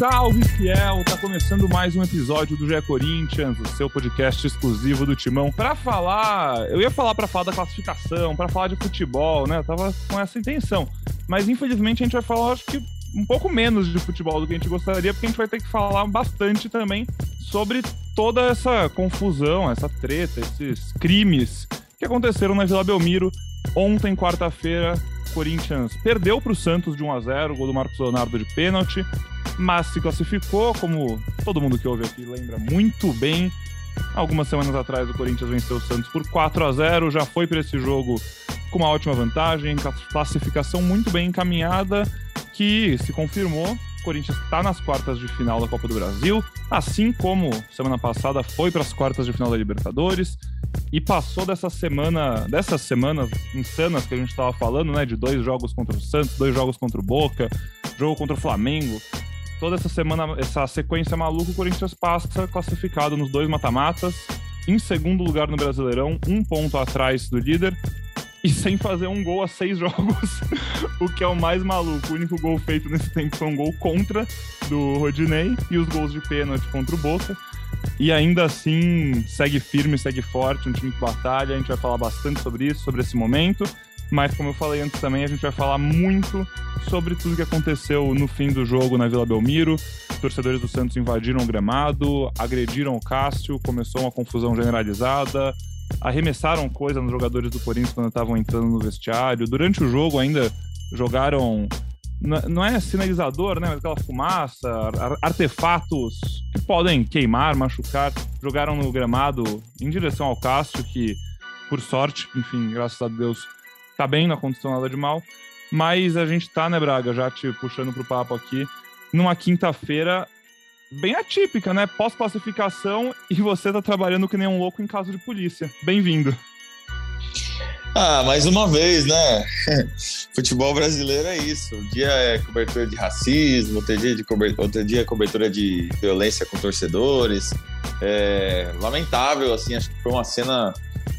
Salve, fiel! Tá começando mais um episódio do GE Corinthians, o seu podcast exclusivo do Timão. Para falar, eu ia falar para falar da classificação, para falar de futebol, né? Eu tava com essa intenção. Mas infelizmente a gente vai falar, acho que um pouco menos de futebol do que a gente gostaria, porque a gente vai ter que falar bastante também sobre toda essa confusão, essa treta, esses crimes que aconteceram na Vila Belmiro ontem, quarta-feira. Corinthians perdeu para o Santos de 1 a 0, gol do Marcos Leonardo de pênalti, mas se classificou, como todo mundo que ouve aqui lembra muito bem. Algumas semanas atrás o Corinthians venceu o Santos por 4 a 0, já foi para esse jogo com uma ótima vantagem, classificação muito bem encaminhada, que se confirmou. O Corinthians está nas quartas de final da Copa do Brasil, assim como semana passada foi para as quartas de final da Libertadores e passou dessa semana, dessas semanas insanas que a gente estava falando, né, de dois jogos contra o Santos, dois jogos contra o Boca, jogo contra o Flamengo. Toda essa semana, essa sequência maluca, o Corinthians passa classificado nos dois mata-matas, em segundo lugar no Brasileirão, um ponto atrás do líder e sem fazer um gol a seis jogos, o que é o mais maluco. O único gol feito nesse tempo foi um gol contra do Rodinei e os gols de pênalti contra o Boca. E ainda assim, segue firme, segue forte, um time que batalha. A gente vai falar bastante sobre isso, sobre esse momento. Mas, como eu falei antes também, a gente vai falar muito sobre tudo que aconteceu no fim do jogo na Vila Belmiro. Torcedores do Santos invadiram o gramado, agrediram o Cássio, começou uma confusão generalizada arremessaram coisa nos jogadores do Corinthians quando estavam entrando no vestiário. Durante o jogo ainda jogaram não é sinalizador, né? Mas aquela fumaça, artefatos que podem queimar, machucar, jogaram no gramado em direção ao Cássio, que, por sorte, enfim, graças a Deus, tá bem, não aconteceu nada de mal. Mas a gente tá, né, Braga, já te puxando pro papo aqui, numa quinta-feira bem atípica, né? Pós-classificação e você tá trabalhando que nem um louco em caso de polícia. Bem-vindo. Ah, mais uma vez, né? Futebol brasileiro é isso. Um dia é cobertura de racismo, outro dia, de cobertura, outro dia é cobertura de violência com torcedores. É lamentável, assim, acho que foi uma cena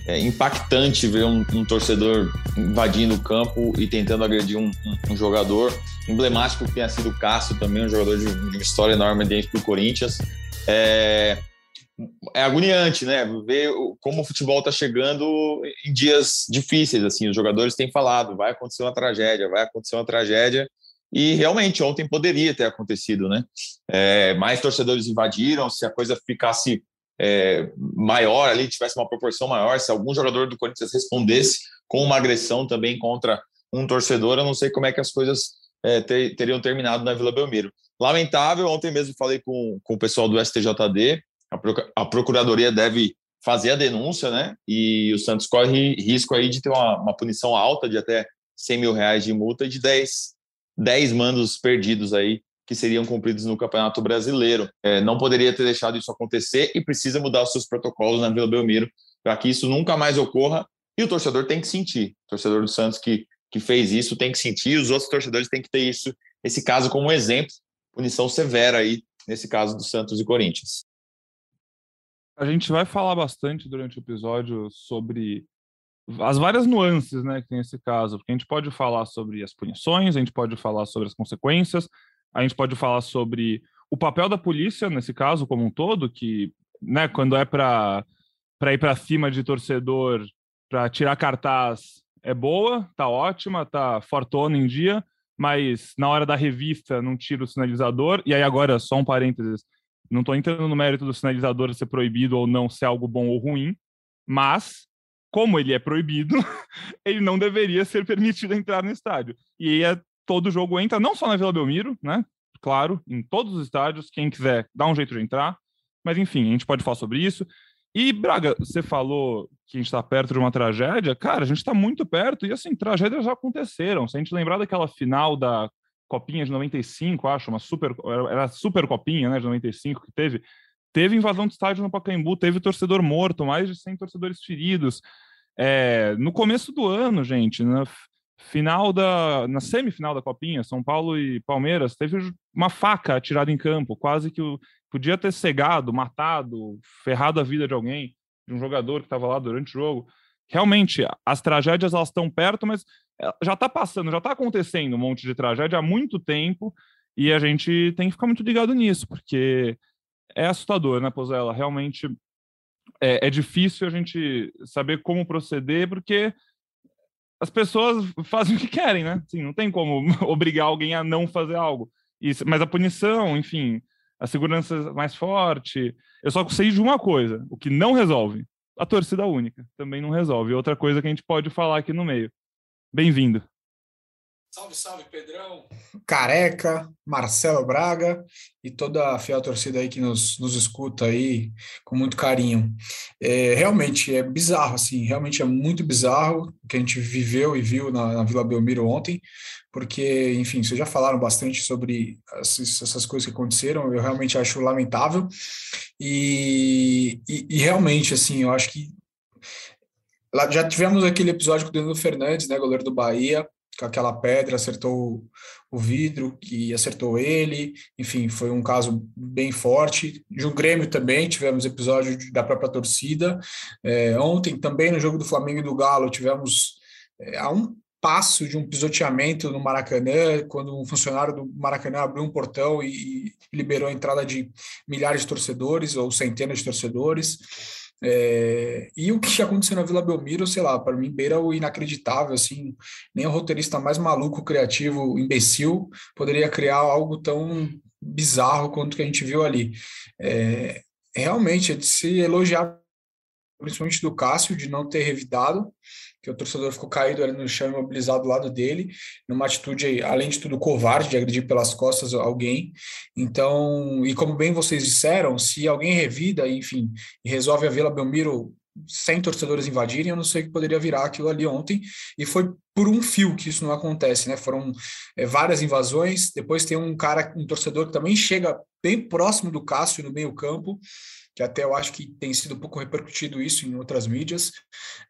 é, impactante ver um, um, torcedor invadindo o campo e tentando agredir um, um, um jogador. Emblemático que tenha sido o Cássio também, um jogador de, de uma história enorme dentro do Corinthians. É, é agoniante, né? Ver como o futebol está chegando em dias difíceis. Assim, os jogadores têm falado, vai acontecer uma tragédia, vai acontecer uma tragédia. E realmente ontem poderia ter acontecido, né? É, mais torcedores invadiram. Se a coisa ficasse é, maior ali, tivesse uma proporção maior, se algum jogador do Corinthians respondesse com uma agressão também contra um torcedor, eu não sei como é que as coisas é, ter, teriam terminado na Vila Belmiro. Lamentável, ontem mesmo falei com, com o pessoal do STJD, a, a Procuradoria deve fazer a denúncia, né? E o Santos corre risco aí de ter uma, uma punição alta de até 100 mil reais de multa e de 10, 10 mandos perdidos aí que seriam cumpridos no Campeonato Brasileiro. É, não poderia ter deixado isso acontecer e precisa mudar os seus protocolos na Vila Belmiro para que isso nunca mais ocorra. E o torcedor tem que sentir. O torcedor do Santos que, que fez isso tem que sentir, os outros torcedores têm que ter isso, esse caso como exemplo, punição severa aí, nesse caso do Santos e Corinthians. A gente vai falar bastante durante o episódio sobre as várias nuances né, que tem esse caso, porque a gente pode falar sobre as punições, a gente pode falar sobre as consequências, a gente pode falar sobre o papel da polícia nesse caso como um todo, que, né, quando é para ir para cima de torcedor, para tirar cartaz, é boa, tá ótima, tá fortona em dia, mas na hora da revista não tira o sinalizador. E aí agora só um parênteses, não estou entrando no mérito do sinalizador ser proibido ou não, ser algo bom ou ruim, mas como ele é proibido, ele não deveria ser permitido entrar no estádio. E aí é todo jogo entra, não só na Vila Belmiro, né? Claro, em todos os estádios, quem quiser dá um jeito de entrar. Mas enfim, a gente pode falar sobre isso. E, Braga, você falou que a gente está perto de uma tragédia. Cara, a gente está muito perto. E, assim, tragédias já aconteceram. Se a gente lembrar daquela final da Copinha de 95, acho, uma super. Era a super Copinha, né, de 95 que teve. Teve invasão de estádio no Pacaembu, teve torcedor morto, mais de 100 torcedores feridos. É, no começo do ano, gente, na, final da na semifinal da Copinha, São Paulo e Palmeiras, teve uma faca atirada em campo, quase que o, podia ter cegado, matado, ferrado a vida de alguém, de um jogador que estava lá durante o jogo. Realmente, as tragédias elas estão perto, mas é, já está passando, já está acontecendo um monte de tragédia há muito tempo E a gente tem que ficar muito ligado nisso, porque é assustador, né, Pozella? Realmente é, é difícil a gente saber como proceder, porque as pessoas fazem o que querem, né? Assim, não tem como obrigar alguém a não fazer algo. Isso, mas a punição, enfim, a segurança mais forte. Eu só sei de uma coisa: o que não resolve, a torcida única também não resolve. Outra coisa que a gente pode falar aqui no meio. Bem-vindo. Salve, salve, Pedrão. Careca, Marcelo Braga e toda a fiel torcida aí que nos, nos escuta aí com muito carinho. É, realmente é bizarro, assim, realmente é muito bizarro o que a gente viveu e viu na, na Vila Belmiro ontem, porque, enfim, vocês já falaram bastante sobre essas, essas coisas que aconteceram, eu realmente acho lamentável e, e, e realmente, assim, eu acho que já tivemos aquele episódio com o Danilo Fernandes, né, goleiro do Bahia, com aquela pedra, acertou o vidro que acertou ele, enfim, foi um caso bem forte. Um Grêmio também, tivemos episódio da própria torcida. É, ontem também no jogo do Flamengo e do Galo tivemos é, a um passo de um pisoteamento no Maracanã, quando um funcionário do Maracanã abriu um portão e, e liberou a entrada de milhares de torcedores ou centenas de torcedores. É, e o que aconteceu na Vila Belmiro, sei lá, para mim beira o inacreditável, assim, nem o roteirista mais maluco, criativo, imbecil, poderia criar algo tão bizarro quanto que a gente viu ali. É, realmente, é de se elogiar, principalmente do Cássio, de não ter revidado, que o torcedor ficou caído ali no chão, imobilizado do lado dele, numa atitude, além de tudo, covarde, de agredir pelas costas alguém. Então, e como bem vocês disseram, se alguém revida, enfim, e resolve a Vila Belmiro sem torcedores invadirem, eu não sei o que poderia virar aquilo ali ontem, e foi por um fio que isso não acontece, né? Foram é, várias invasões, depois tem um cara, um torcedor que também chega bem próximo do Cássio no meio campo, que até eu acho que tem sido pouco repercutido isso em outras mídias.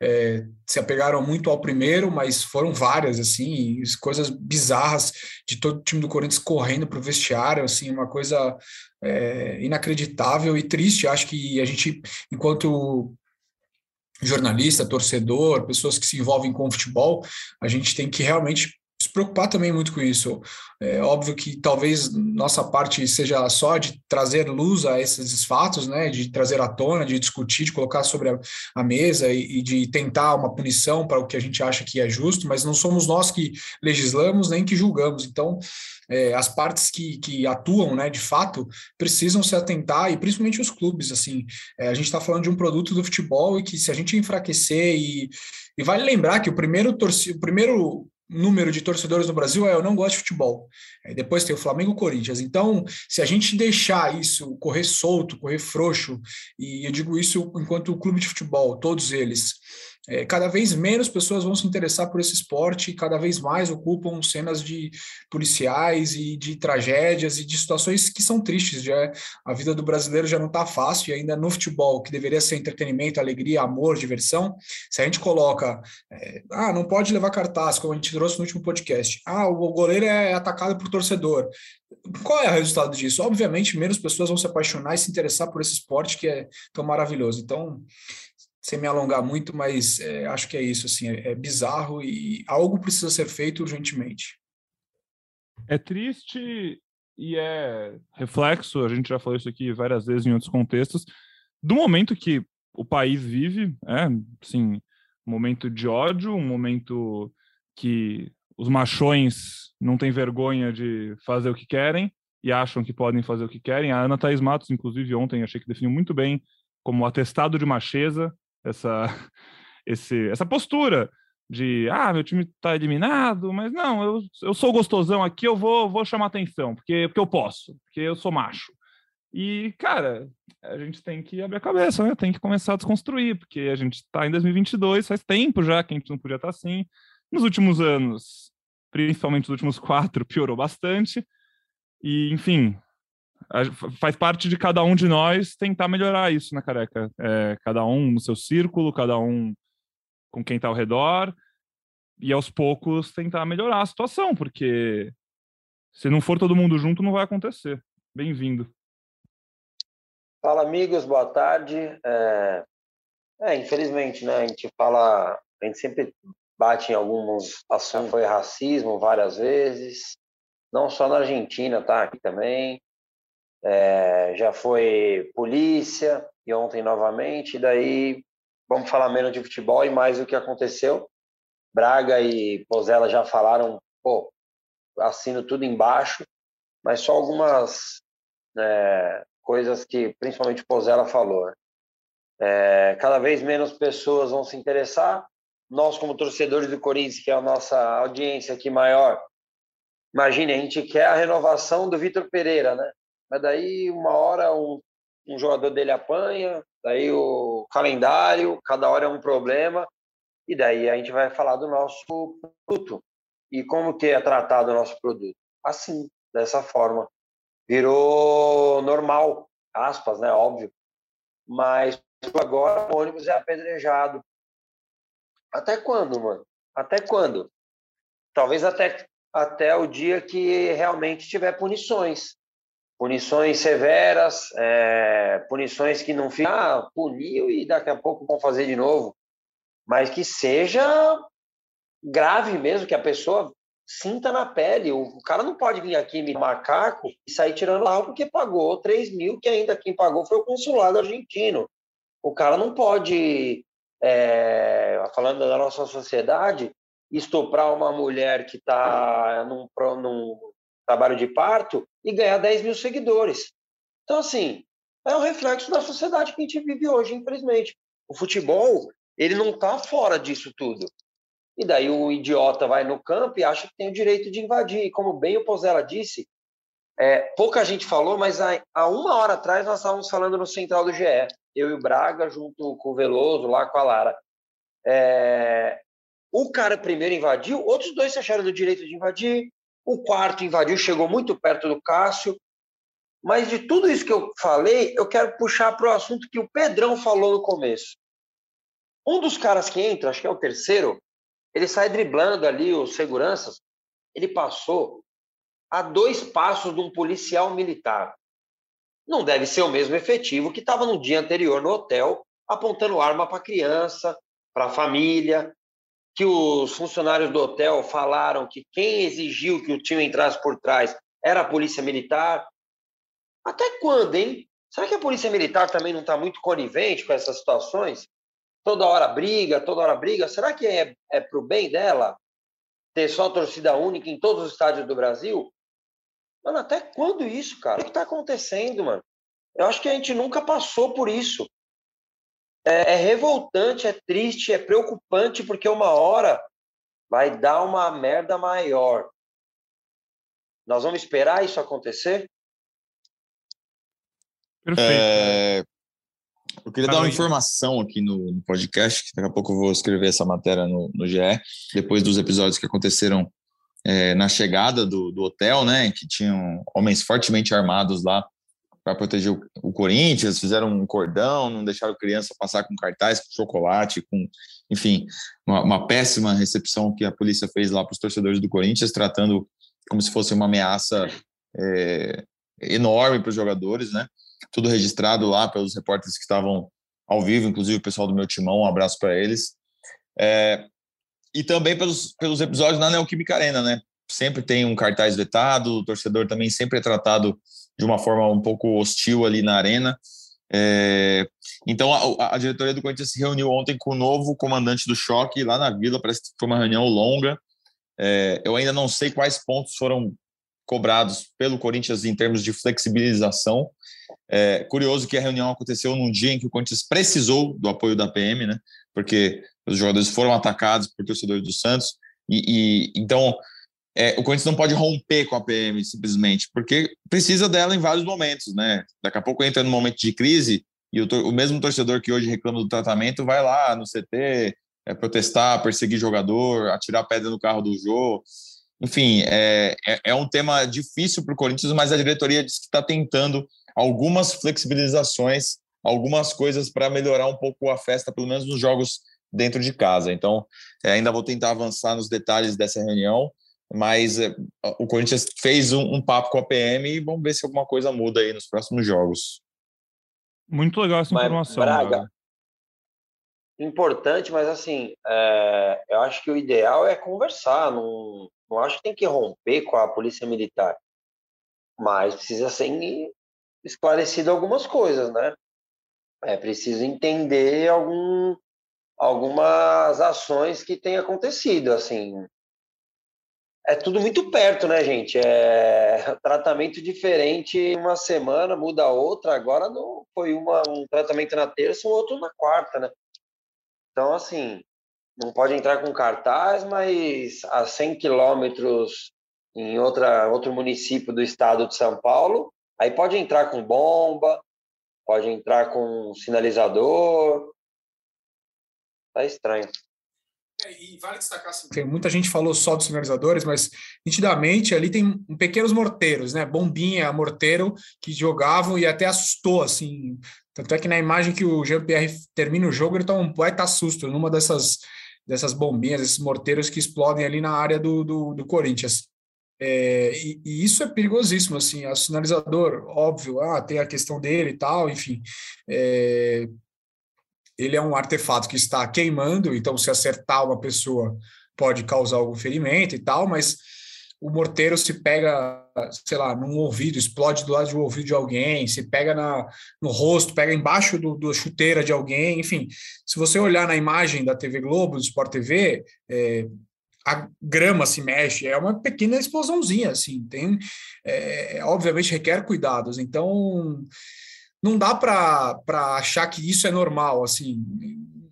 É, se apegaram muito ao primeiro, mas foram várias, assim, coisas bizarras de todo o time do Corinthians correndo para o vestiário, assim, uma coisa é, inacreditável e triste. Acho que a gente, enquanto jornalista, torcedor, pessoas que se envolvem com o futebol, a gente tem que realmente preocupar também muito com isso. É óbvio que talvez nossa parte seja só de trazer luz a esses fatos, né, de trazer à tona, de discutir, de colocar sobre a, a mesa e, e, de tentar uma punição para o que a gente acha que é justo, mas não somos nós que legislamos nem que julgamos. Então, é, as partes que, que atuam, né, de fato, precisam se atentar e principalmente os clubes. Assim, é, a gente está falando de um produto do futebol e que se a gente enfraquecer e e vale lembrar que o primeiro, torci, o primeiro número de torcedores no Brasil é eu não gosto de futebol. Aí depois tem o Flamengo e o Corinthians. Então, se a gente deixar isso correr solto, correr frouxo, e eu digo isso enquanto o clube de futebol, todos eles, é, cada vez menos pessoas vão se interessar por esse esporte cada vez mais ocupam cenas de policiais e de tragédias e de situações que são tristes. Já a vida do brasileiro já não está fácil e ainda no futebol, que deveria ser entretenimento, alegria, amor, diversão, se a gente coloca, é, ah, não pode levar cartaz, como a gente trouxe no último podcast, ah, o goleiro é atacado por torcedor. Qual é o resultado disso? Obviamente, menos pessoas vão se apaixonar e se interessar por esse esporte que é tão maravilhoso. Então, sem me alongar muito, mas é, acho que é isso, assim, é, é, bizarro e algo precisa ser feito urgentemente. É triste e é reflexo, a gente já falou isso aqui várias vezes em outros contextos, do momento que o país vive, é, assim, um momento de ódio, um momento que os machões não têm vergonha de fazer o que querem e acham que podem fazer o que querem. A Ana Thaís Matos, inclusive, ontem achei que definiu muito bem como atestado de macheza essa, esse, essa postura de ah, meu time está eliminado, mas não, eu, eu sou gostosão aqui, eu vou, vou chamar atenção, porque, porque eu posso, porque eu sou macho. E, cara, a gente tem que abrir a cabeça, né? Tem que começar a desconstruir, porque a gente está em 2022, faz tempo já que a gente não podia estar tá assim. Nos últimos anos, principalmente nos últimos quatro, piorou bastante. E, enfim, faz parte de cada um de nós tentar melhorar isso, né, careca? É, cada um no seu círculo, cada um com quem está ao redor, e aos poucos tentar melhorar a situação, porque se não for todo mundo junto, não vai acontecer. Bem-vindo. Fala, amigos, boa tarde. É... é, infelizmente, né, a gente fala, a gente sempre bate em alguns assuntos, foi racismo várias vezes, não só na Argentina, tá? Aqui também. É, já foi polícia e ontem novamente. E daí vamos falar menos de futebol e mais do que aconteceu. Braga e Pozella já falaram, pô, assino tudo embaixo, mas só algumas é, coisas que principalmente Pozella falou. Né? É, cada vez menos pessoas vão se interessar. Nós, como torcedores do Corinthians, que é a nossa audiência aqui maior, imagine, a gente quer a renovação do Vitor Pereira, né? Mas daí, uma hora, um, um jogador dele apanha, daí o calendário, cada hora é um problema, e daí a gente vai falar do nosso produto. E como que é tratado o nosso produto? Assim, dessa forma. Virou normal, aspas, né? Óbvio. Mas agora o ônibus é apedrejado. Até quando, mano? Até quando? Talvez até, até o dia que realmente tiver punições. Punições severas, é, punições que não ficam, ah, puniu e daqui a pouco vão fazer de novo. Mas que seja grave mesmo, que a pessoa sinta na pele. O cara não pode vir aqui me macaco e sair tirando lá porque pagou 3 mil, que ainda quem pagou foi o consulado argentino. O cara não pode, é, falando da nossa sociedade, estuprar uma mulher que está num, num trabalho de parto e ganhar 10 mil seguidores. Então, assim, é um reflexo da sociedade que a gente vive hoje, infelizmente. O futebol, ele não está fora disso tudo. E daí o idiota vai no campo e acha que tem o direito de invadir. E como bem o Pozella disse, é, pouca gente falou, mas há, há, uma hora atrás nós estávamos falando no Central do GE, eu e o Braga, junto com o Veloso, lá com a Lara. É, o cara primeiro invadiu, outros dois se acharam do direito de invadir, o quarto invadiu, chegou muito perto do Cássio. Mas de tudo isso que eu falei, eu quero puxar para o assunto que o Pedrão falou no começo. Um dos caras que entra, acho que é o terceiro, ele sai driblando ali os seguranças. Ele passou a dois passos de um policial militar. Não deve ser o mesmo efetivo que estava no dia anterior no hotel, apontando arma para a criança, para a família, que os funcionários do hotel falaram que quem exigiu que o time entrasse por trás era a polícia militar. Até quando, hein? Será que a polícia militar também não está muito conivente com essas situações? Toda hora briga, toda hora briga. Será que é, é para o bem dela ter só torcida única em todos os estádios do Brasil? Mano, até quando isso, cara? O que está acontecendo, mano? Eu acho que a gente nunca passou por isso. É, é, revoltante, é triste, é preocupante, porque uma hora vai dar uma merda maior. Nós vamos esperar isso acontecer? Perfeito. É, eu queria dar uma informação aqui no, no, podcast, que daqui a pouco eu vou escrever essa matéria no, no GE, depois dos episódios que aconteceram é, na chegada do, do, hotel, né, que tinham homens fortemente armados lá para proteger o, o, Corinthians, fizeram um cordão, não deixaram criança passar com cartaz, com chocolate, com, enfim, uma, uma péssima recepção que a polícia fez lá para os torcedores do Corinthians, tratando como se fosse uma ameaça é, enorme para os jogadores, né? Tudo registrado lá pelos repórteres que estavam ao vivo, inclusive o pessoal do meu timão, um abraço para eles. É, e também pelos, pelos episódios na Neoquímica Arena, né? Sempre tem um cartaz vetado, o torcedor também sempre é tratado de uma forma um pouco hostil ali na arena. É, então a, a, diretoria do Corinthians se reuniu ontem com o novo comandante do choque lá na Vila, parece que foi uma reunião longa. É, eu ainda não sei quais pontos foram cobrados pelo Corinthians em termos de flexibilização. É, curioso que a reunião aconteceu num dia em que o Corinthians precisou do apoio da PM, né? Porque os jogadores foram atacados por torcedores do Santos. E, e então é, o Corinthians não pode romper com a PM simplesmente, porque precisa dela em vários momentos, né? Daqui a pouco entra num momento de crise e o, o mesmo torcedor que hoje reclama do tratamento vai lá no CT é, protestar, perseguir jogador, atirar pedra no carro do jogo. Enfim, é, é, é um tema difícil para o Corinthians, mas a diretoria diz que está tentando algumas flexibilizações, algumas coisas para melhorar um pouco a festa, pelo menos nos jogos dentro de casa. Então, é, ainda vou tentar avançar nos detalhes dessa reunião, mas é, o Corinthians fez um, um, papo com a PM e vamos ver se alguma coisa muda aí nos próximos jogos. Muito legal essa informação. Mas, Braga, importante, mas assim, é, eu acho que o ideal é conversar, não, Não acho que tem que romper com a polícia militar, mas precisa ser esclarecido algumas coisas, né? É preciso entender algum, algumas ações que têm acontecido, assim. É tudo muito perto, né, gente? É tratamento diferente uma semana, muda outra. Agora não foi uma, um tratamento na terça, um outro na quarta, né? Então, assim, não pode entrar com cartaz, mas a 100 quilômetros em outra, outro município do estado de São Paulo, aí pode entrar com bomba, pode entrar com sinalizador. Tá estranho. É, e vale destacar assim, tem muita gente falou só dos sinalizadores, mas nitidamente ali tem pequenos morteiros, né? Bombinha, morteiro que jogavam e até assustou assim. Tanto é que na imagem que o Jean-Pierre termina o jogo, ele toma um baita susto numa dessas dessas bombinhas, esses morteiros que explodem ali na área do, do, do Corinthians. É, e, e, isso é perigosíssimo, assim, o sinalizador, óbvio, ah, tem a questão dele e tal, enfim, é, ele é um artefato que está queimando, então se acertar uma pessoa pode causar algum ferimento e tal, mas o morteiro se pega, sei lá, num ouvido, explode do lado do ouvido de alguém, se pega na, no rosto, pega embaixo do, da chuteira de alguém, enfim. Se você olhar na imagem da TV Globo, do Sport TV, é, a grama se mexe, é uma pequena explosãozinha, assim, tem, é, obviamente requer cuidados, então não dá para achar que isso é normal, assim,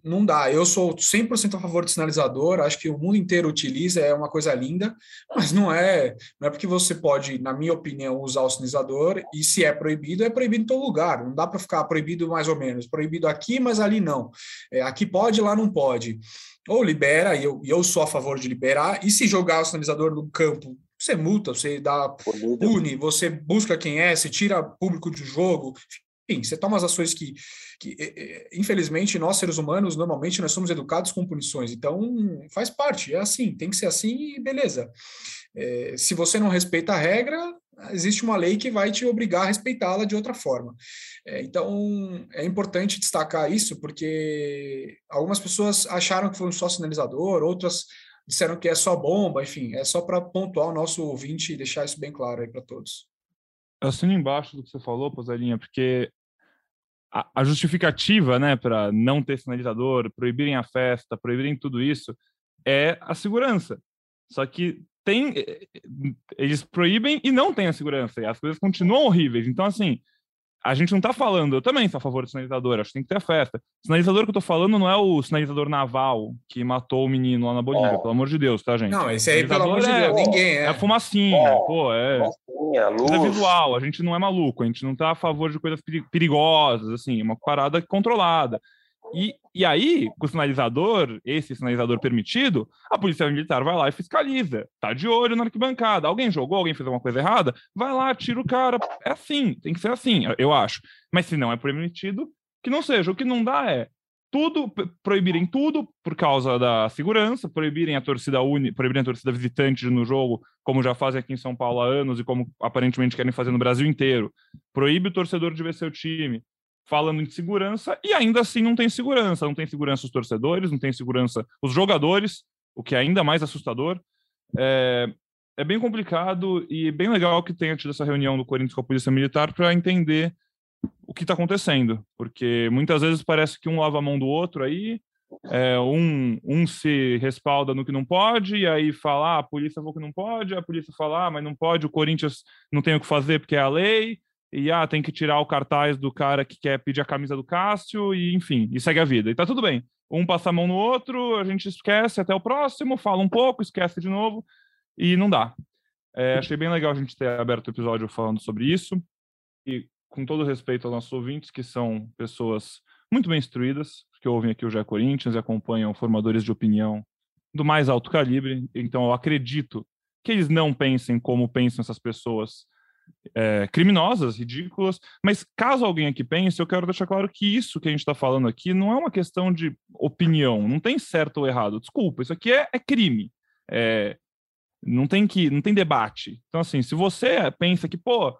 não dá. Eu sou 100% a favor do sinalizador, acho que o mundo inteiro utiliza, é uma coisa linda, mas não é, não é porque você pode, na minha opinião, usar o sinalizador e se é proibido, é proibido em todo lugar. Não dá para ficar proibido mais ou menos, proibido aqui, mas ali não. É, aqui pode, lá não pode. Ou libera, e eu, eu sou a favor de liberar, e se jogar o sinalizador no campo você multa, você dá pune, você busca quem é, você tira público de jogo, enfim, você toma as ações que, que, infelizmente, nós seres humanos, normalmente, nós somos educados com punições. Então, faz parte, é assim, tem que ser assim e beleza. É, se você não respeita a regra, existe uma lei que vai te obrigar a respeitá-la de outra forma. É, então, é importante destacar isso, porque algumas pessoas acharam que foi um só sinalizador, outras disseram que é só bomba, enfim, é só para pontuar o nosso ouvinte e deixar isso bem claro aí para todos. Assino embaixo do que você falou, Pozalinha, porque a, justificativa, né, para não ter sinalizador, proibirem a festa, proibirem tudo isso, é a segurança. Só que tem, eh, eh, eles proíbem e não tem a segurança, e as coisas continuam horríveis. Então, assim, a gente não está falando, eu também sou a favor do sinalizador, acho que tem que ter a festa. O sinalizador que eu estou falando não é o sinalizador naval que matou o menino lá na Bolívia, pelo amor de Deus, tá, gente? Não, esse aí, pelo amor de é, Deus, ninguém é. É fumacinha, pô, é. Fumacinha, luz. É visual, a gente não é maluco, a gente não está a favor de coisas perigosas, assim, uma parada controlada. E, e aí, com o sinalizador, esse sinalizador permitido, a polícia militar vai lá e fiscaliza. Tá de olho na arquibancada. Alguém jogou, alguém fez alguma coisa errada? Vai lá, tira o cara. É assim, tem que ser assim, eu acho. Mas se não é permitido, que não seja. O que não dá é tudo, proibirem tudo por causa da segurança, proibirem a torcida uni, proibirem a torcida visitante no jogo, como já fazem aqui em São Paulo há anos e como aparentemente querem fazer no Brasil inteiro. Proíbe o torcedor de ver seu time falando em segurança, e ainda assim não tem segurança. Não tem segurança os torcedores, não tem segurança os jogadores, o que é ainda mais assustador. É, é bem complicado e bem legal que tenha tido essa reunião do Corinthians com a Polícia Militar para entender o que está acontecendo, porque muitas vezes parece que um lava a mão do outro aí, é, um, um se respalda no que não pode, e aí fala, ah, a polícia falou que não pode, a polícia fala, ah, mas não pode, o Corinthians não tem o que fazer porque é a lei, e ah, tem que tirar o cartaz do cara que quer pedir a camisa do Cássio, e enfim, e segue a vida. E tá tudo bem. Um passa a mão no outro, a gente esquece até o próximo, fala um pouco, esquece de novo, e não dá. É, achei bem legal a gente ter aberto o episódio falando sobre isso. E com todo respeito aos nossos ouvintes, que são pessoas muito bem instruídas, que ouvem aqui o Jé Corinthians e acompanham formadores de opinião do mais alto calibre. Então eu acredito que eles não pensem como pensam essas pessoas é, criminosas, ridículas, mas caso alguém aqui pense, eu quero deixar claro que isso que a gente está falando aqui não é uma questão de opinião, não tem certo ou errado. Desculpa, isso aqui é, é crime. É, não tem que, não tem debate. Então, assim, se você pensa que, pô,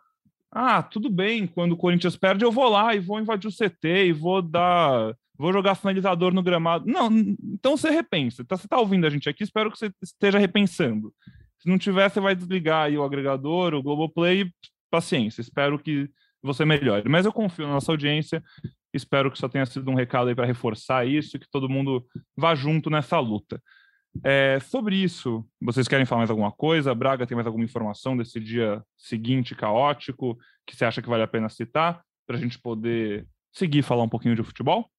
ah, tudo bem, quando o Corinthians perde, eu vou lá e vou invadir o CT e vou dar. Vou jogar finalizador no gramado. Não, então você repensa. Então, você está ouvindo a gente aqui, espero que você esteja repensando. Se não tiver, você vai desligar aí o agregador, o Globoplay, paciência, espero que você melhore. Mas eu confio na nossa audiência, espero que só tenha sido um recado aí para reforçar isso e que todo mundo vá junto nessa luta. É, sobre isso, vocês querem falar mais alguma coisa? Braga tem mais alguma informação desse dia seguinte caótico que você acha que vale a pena citar para a gente poder seguir falar um pouquinho de futebol?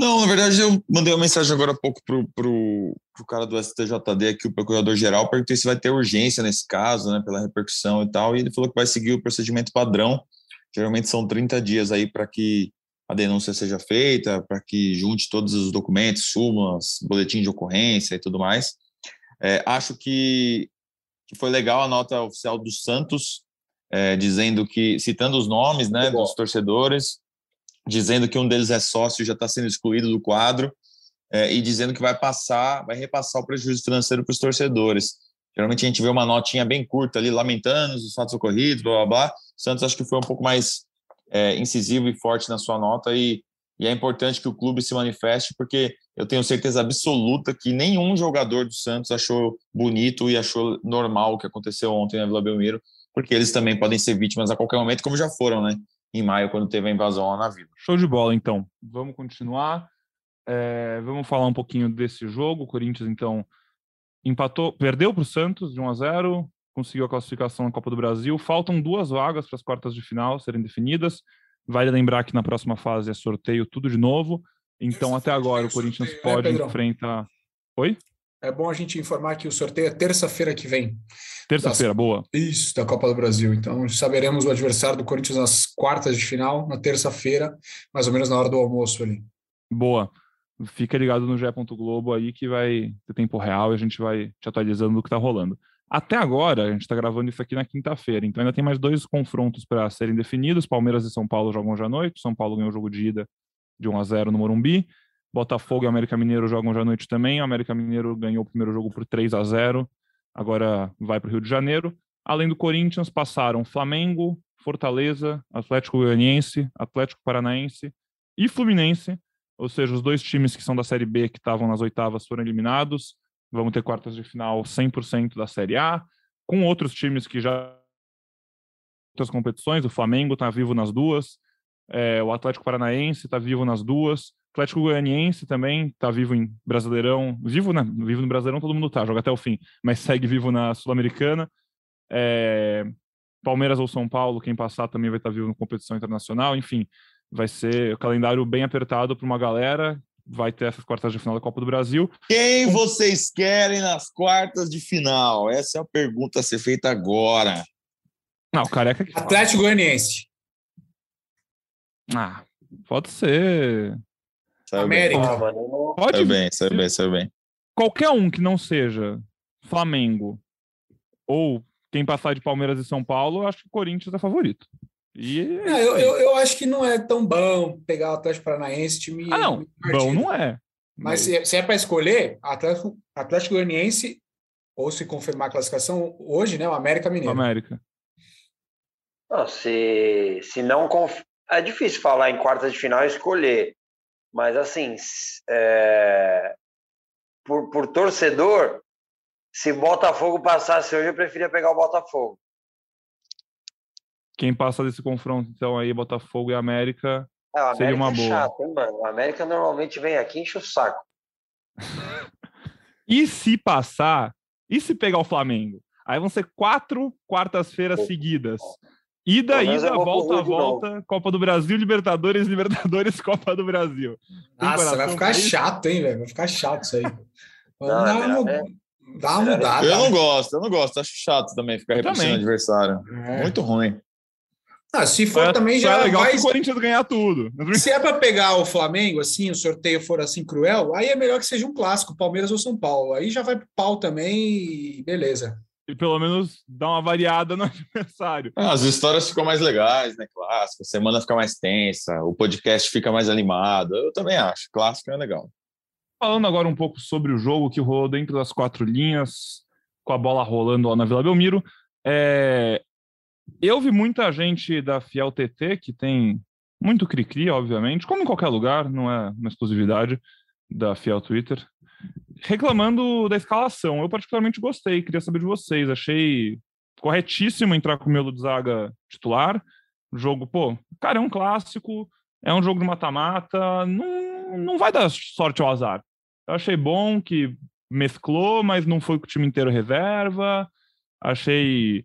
Não, na verdade eu mandei uma mensagem agora há pouco pro, pro, pro cara do STJD aqui, o procurador-geral, perguntei se vai ter urgência nesse caso, né, pela repercussão e tal, e ele falou que vai seguir o procedimento padrão, geralmente são 30 dias aí para que a denúncia seja feita, para que junte todos os documentos, súmulas, boletim de ocorrência e tudo mais. É, acho que, que foi legal a nota oficial do Santos, é, dizendo que, citando os nomes né, dos torcedores, dizendo que um deles é sócio e já está sendo excluído do quadro, é, e dizendo que vai passar, vai repassar o prejuízo financeiro para os torcedores. Geralmente a gente vê uma notinha bem curta ali, lamentando os fatos ocorridos, blá blá blá. Santos acho que foi um pouco mais é, incisivo e forte na sua nota e, e, é importante que o clube se manifeste porque eu tenho certeza absoluta que nenhum jogador do Santos achou bonito e achou normal o que aconteceu ontem na Vila Belmiro, porque eles também podem ser vítimas a qualquer momento, como já foram, né? Em maio, quando teve a invasão lá na Vila. Show de bola, então. Vamos continuar. É, vamos falar um pouquinho desse jogo. O Corinthians, então, empatou, perdeu para o Santos de 1 a 0 conseguiu a classificação na Copa do Brasil. Faltam duas vagas para as quartas de final serem definidas. Vale lembrar que na próxima fase é sorteio tudo de novo. Então, até agora, o Corinthians pode é, enfrentar. Oi? É bom a gente informar que o sorteio é terça-feira que vem. Terça-feira, boa. Isso, da Copa do Brasil. Então, saberemos o adversário do Corinthians nas quartas de final, na terça-feira, mais ou menos na hora do almoço ali. Boa. Fica ligado no GE. Globo aí que vai ter tempo real e a gente vai te atualizando do que está rolando. Até agora, a gente está gravando isso aqui na quinta-feira, então ainda tem mais dois confrontos para serem definidos. Palmeiras e São Paulo jogam hoje à noite. São Paulo ganhou o jogo de ida de 1 a 0 no Morumbi. Botafogo e América Mineiro jogam hoje à noite também. O América Mineiro ganhou o primeiro jogo por 3 a 0 agora vai para o Rio de Janeiro. Além do Corinthians, passaram Flamengo, Fortaleza, Atlético Goianiense, Atlético Paranaense e Fluminense, ou seja, os dois times que são da Série B que estavam nas oitavas foram eliminados. Vamos ter quartas de final 100% da Série A, com outros times que já outras competições. O Flamengo está vivo nas duas, é, o Atlético Paranaense está vivo nas duas, Atlético Goianiense também está vivo em Brasileirão, vivo, né? Vivo no Brasileirão todo mundo tá, joga até o fim, mas segue vivo na Sul-Americana. É, Palmeiras ou São Paulo, quem passar também vai estar tá vivo na competição internacional. Enfim, vai ser o calendário bem apertado para uma galera vai ter essas quartas de final da Copa do Brasil. Quem vocês querem nas quartas de final? Essa é a pergunta a ser feita agora. Não, o careca Atlético Goianiense. Ah, pode ser. Saiu América. Bem. Pode saiu bem, saiu bem, saiu bem. Qualquer um que não seja Flamengo ou quem passar de Palmeiras e São Paulo, eu acho que o Corinthians é favorito. E é, eu, eu, eu, acho que não é tão bom pegar o Atlético Paranaense, time. Ah, não. Bom não é. Mas, mas... se, é para escolher, Atlético, Atlético Goianiense, ou se confirmar a classificação, hoje, né? O América Mineiro. América. Não, se, se não. Conf... É difícil falar em quartas de final e escolher. Mas, assim, é... por, por torcedor, se Botafogo passasse hoje, eu preferia pegar o Botafogo. Quem passa desse confronto, então, aí, Botafogo e América, é, seria uma é boa. Chato, hein, mano? O América normalmente vem aqui e enche o saco. e se passar, e se pegar o Flamengo? Aí vão ser quatro quartas-feiras seguidas. Ida, ida, volta, volta, Copa do Brasil, Libertadores, Libertadores, Copa do Brasil. Nossa, vai ficar chato, hein, velho? Vai ficar chato isso aí. Não, é dá, uma, dá uma mudada. Eu não gosto, eu não gosto. Acho chato também ficar repetindo o adversário. É. Muito ruim. Ah, se for é, também já é legal vai... que o Corinthians ganhar tudo. Se é para pegar o Flamengo, assim, o sorteio for assim cruel, aí é melhor que seja um clássico, Palmeiras ou São Paulo. Aí já vai pro pau também e beleza. E pelo menos dá uma variada no adversário. Ah, as histórias ficam mais legais, né? Clássico, a semana fica mais tensa, o podcast fica mais animado. Eu também acho. Clássico é legal. Falando agora um pouco sobre o jogo que rolou dentro das quatro linhas, com a bola rolando lá na Vila Belmiro. É, eu vi muita gente da Fiel TT, que tem muito cri-cri, obviamente, como em qualquer lugar, não é uma exclusividade da Fiel Twitter. Reclamando da escalação. Eu particularmente gostei, queria saber de vocês. Achei corretíssimo entrar com o meu Zaga titular. O jogo, pô, cara, é um clássico, é um jogo de mata-mata, não, não vai dar sorte ao azar. Eu achei bom que mesclou, mas não foi com o time inteiro reserva. Achei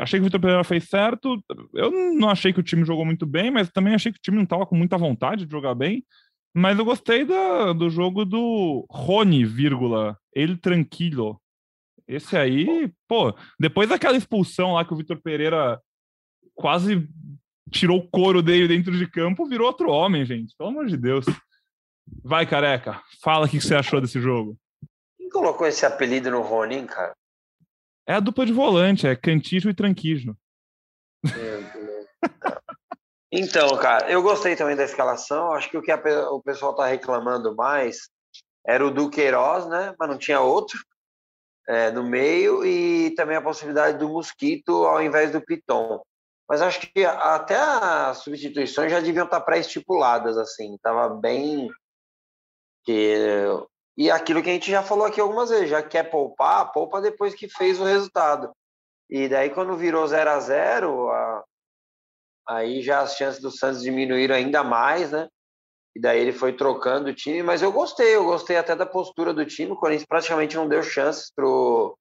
achei que o Vitor Pereira fez certo. Eu não achei que o time jogou muito bem, mas também achei que o time não estava com muita vontade de jogar bem. Mas eu gostei da, do jogo do Rony, vírgula, ele tranquilo. Esse aí, pô, depois daquela expulsão lá que o Vitor Pereira quase tirou o couro dele dentro de campo, virou outro homem, gente. Pelo amor de Deus. Vai, careca, fala o que você achou desse jogo. Quem colocou esse apelido no Rony, cara? É a dupla de volante, é Cantijo e Tranquijo. Então, cara, eu gostei também da escalação. Acho que o que a, o pessoal tá reclamando mais era o Duqueiroz, né? Mas não tinha outro é, no meio e também a possibilidade do Mosquito ao invés do Piton. Mas acho que até as substituições já deviam estar tá pré-estipuladas, assim. Tava bem que e aquilo que a gente já falou aqui algumas vezes, já quer poupar, poupa depois que fez o resultado. E daí, quando virou 0 a 0 aí já as chances do Santos diminuíram ainda mais, né? E daí ele foi trocando o time, mas eu gostei, eu gostei até da postura do time. O Corinthians praticamente não deu chances pro,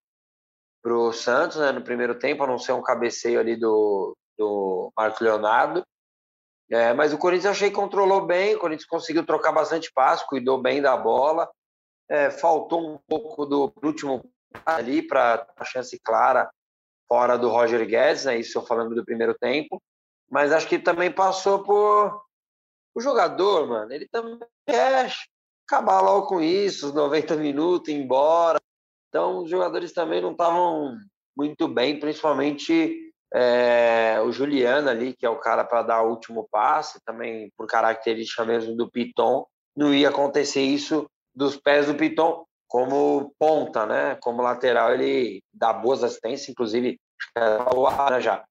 pro Santos, né, no primeiro tempo, a não ser um cabeceio ali do, do Marco Leonardo. É, mas o Corinthians eu achei que controlou bem, o Corinthians conseguiu trocar bastante passo, cuidou bem da bola. É, faltou um pouco do último ali para a chance clara fora do Roger Guedes, né? Isso eu falando do primeiro tempo. Mas acho que também passou por o jogador, mano. Ele também quer acabar logo com isso, os 90 minutos, ir embora. Então, os jogadores também não estavam muito bem, principalmente é, o Juliano ali, que é o cara para dar o último passe, também por característica mesmo do Piton. Não ia acontecer isso dos pés do Piton como ponta, né? Como lateral, ele dá boas assistências, inclusive o já.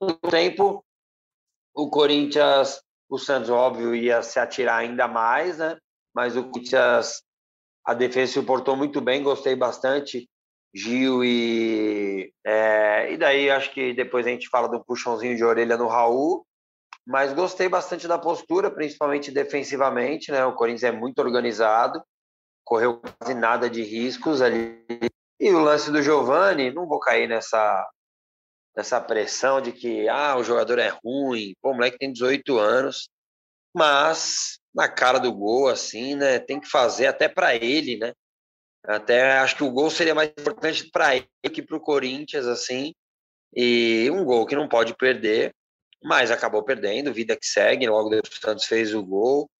No tempo, o Corinthians, o Santos, óbvio, ia se atirar ainda mais, né? Mas o Corinthians, a defesa se portou muito bem, gostei bastante. Gil e. É, e daí acho que depois a gente fala do puxãozinho de orelha no Raul. Mas gostei bastante da postura, principalmente defensivamente, né? O Corinthians é muito organizado correu quase nada de riscos ali. E o lance do Giovani, não vou cair nessa, nessa pressão de que ah, o jogador é ruim, pô, o moleque tem 18 anos, mas na cara do gol, assim, né, tem que fazer até para ele, né? Até acho que o gol seria mais importante para ele que para o Corinthians, assim, e um gol que não pode perder, mas acabou perdendo, vida que segue, logo depois o Santos fez o gol,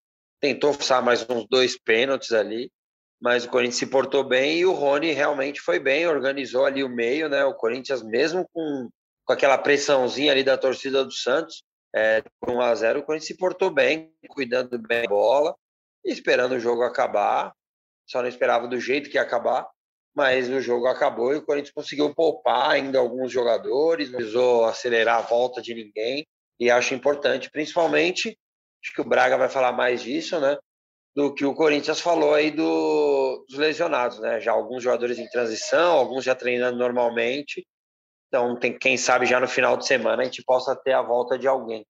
tentou forçar mais uns dois pênaltis ali, mas o Corinthians se portou bem e o Rony realmente foi bem, organizou ali o meio, né? O Corinthians, mesmo com, com aquela pressãozinha ali da torcida do Santos, é, 1 a 0 o Corinthians se portou bem, cuidando bem da bola, esperando o jogo acabar. Só não esperava do jeito que ia acabar, mas o jogo acabou e o Corinthians conseguiu poupar ainda alguns jogadores, não precisou acelerar a volta de ninguém, e acho importante, principalmente, acho que o Braga vai falar mais disso, né? do que o Corinthians falou aí do, dos lesionados, né? Já alguns jogadores em transição, alguns já treinando normalmente. Então, tem, quem sabe já no final de semana a gente possa ter a volta de alguém.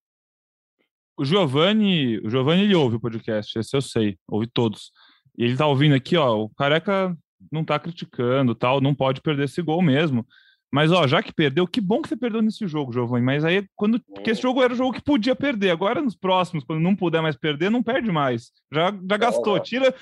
O Giovanni, o Giovanni ele ouve o podcast, esse eu sei, ouve todos. E ele tá ouvindo aqui, ó, o Careca não tá criticando, tal, não pode perder esse gol mesmo. Mas, ó, já que perdeu, que bom que você perdeu nesse jogo, Giovanni. Mas aí, quando. Porque esse jogo era o jogo que podia perder. Agora, nos próximos, quando não puder mais perder, não perde mais. Já, já gastou. Tira,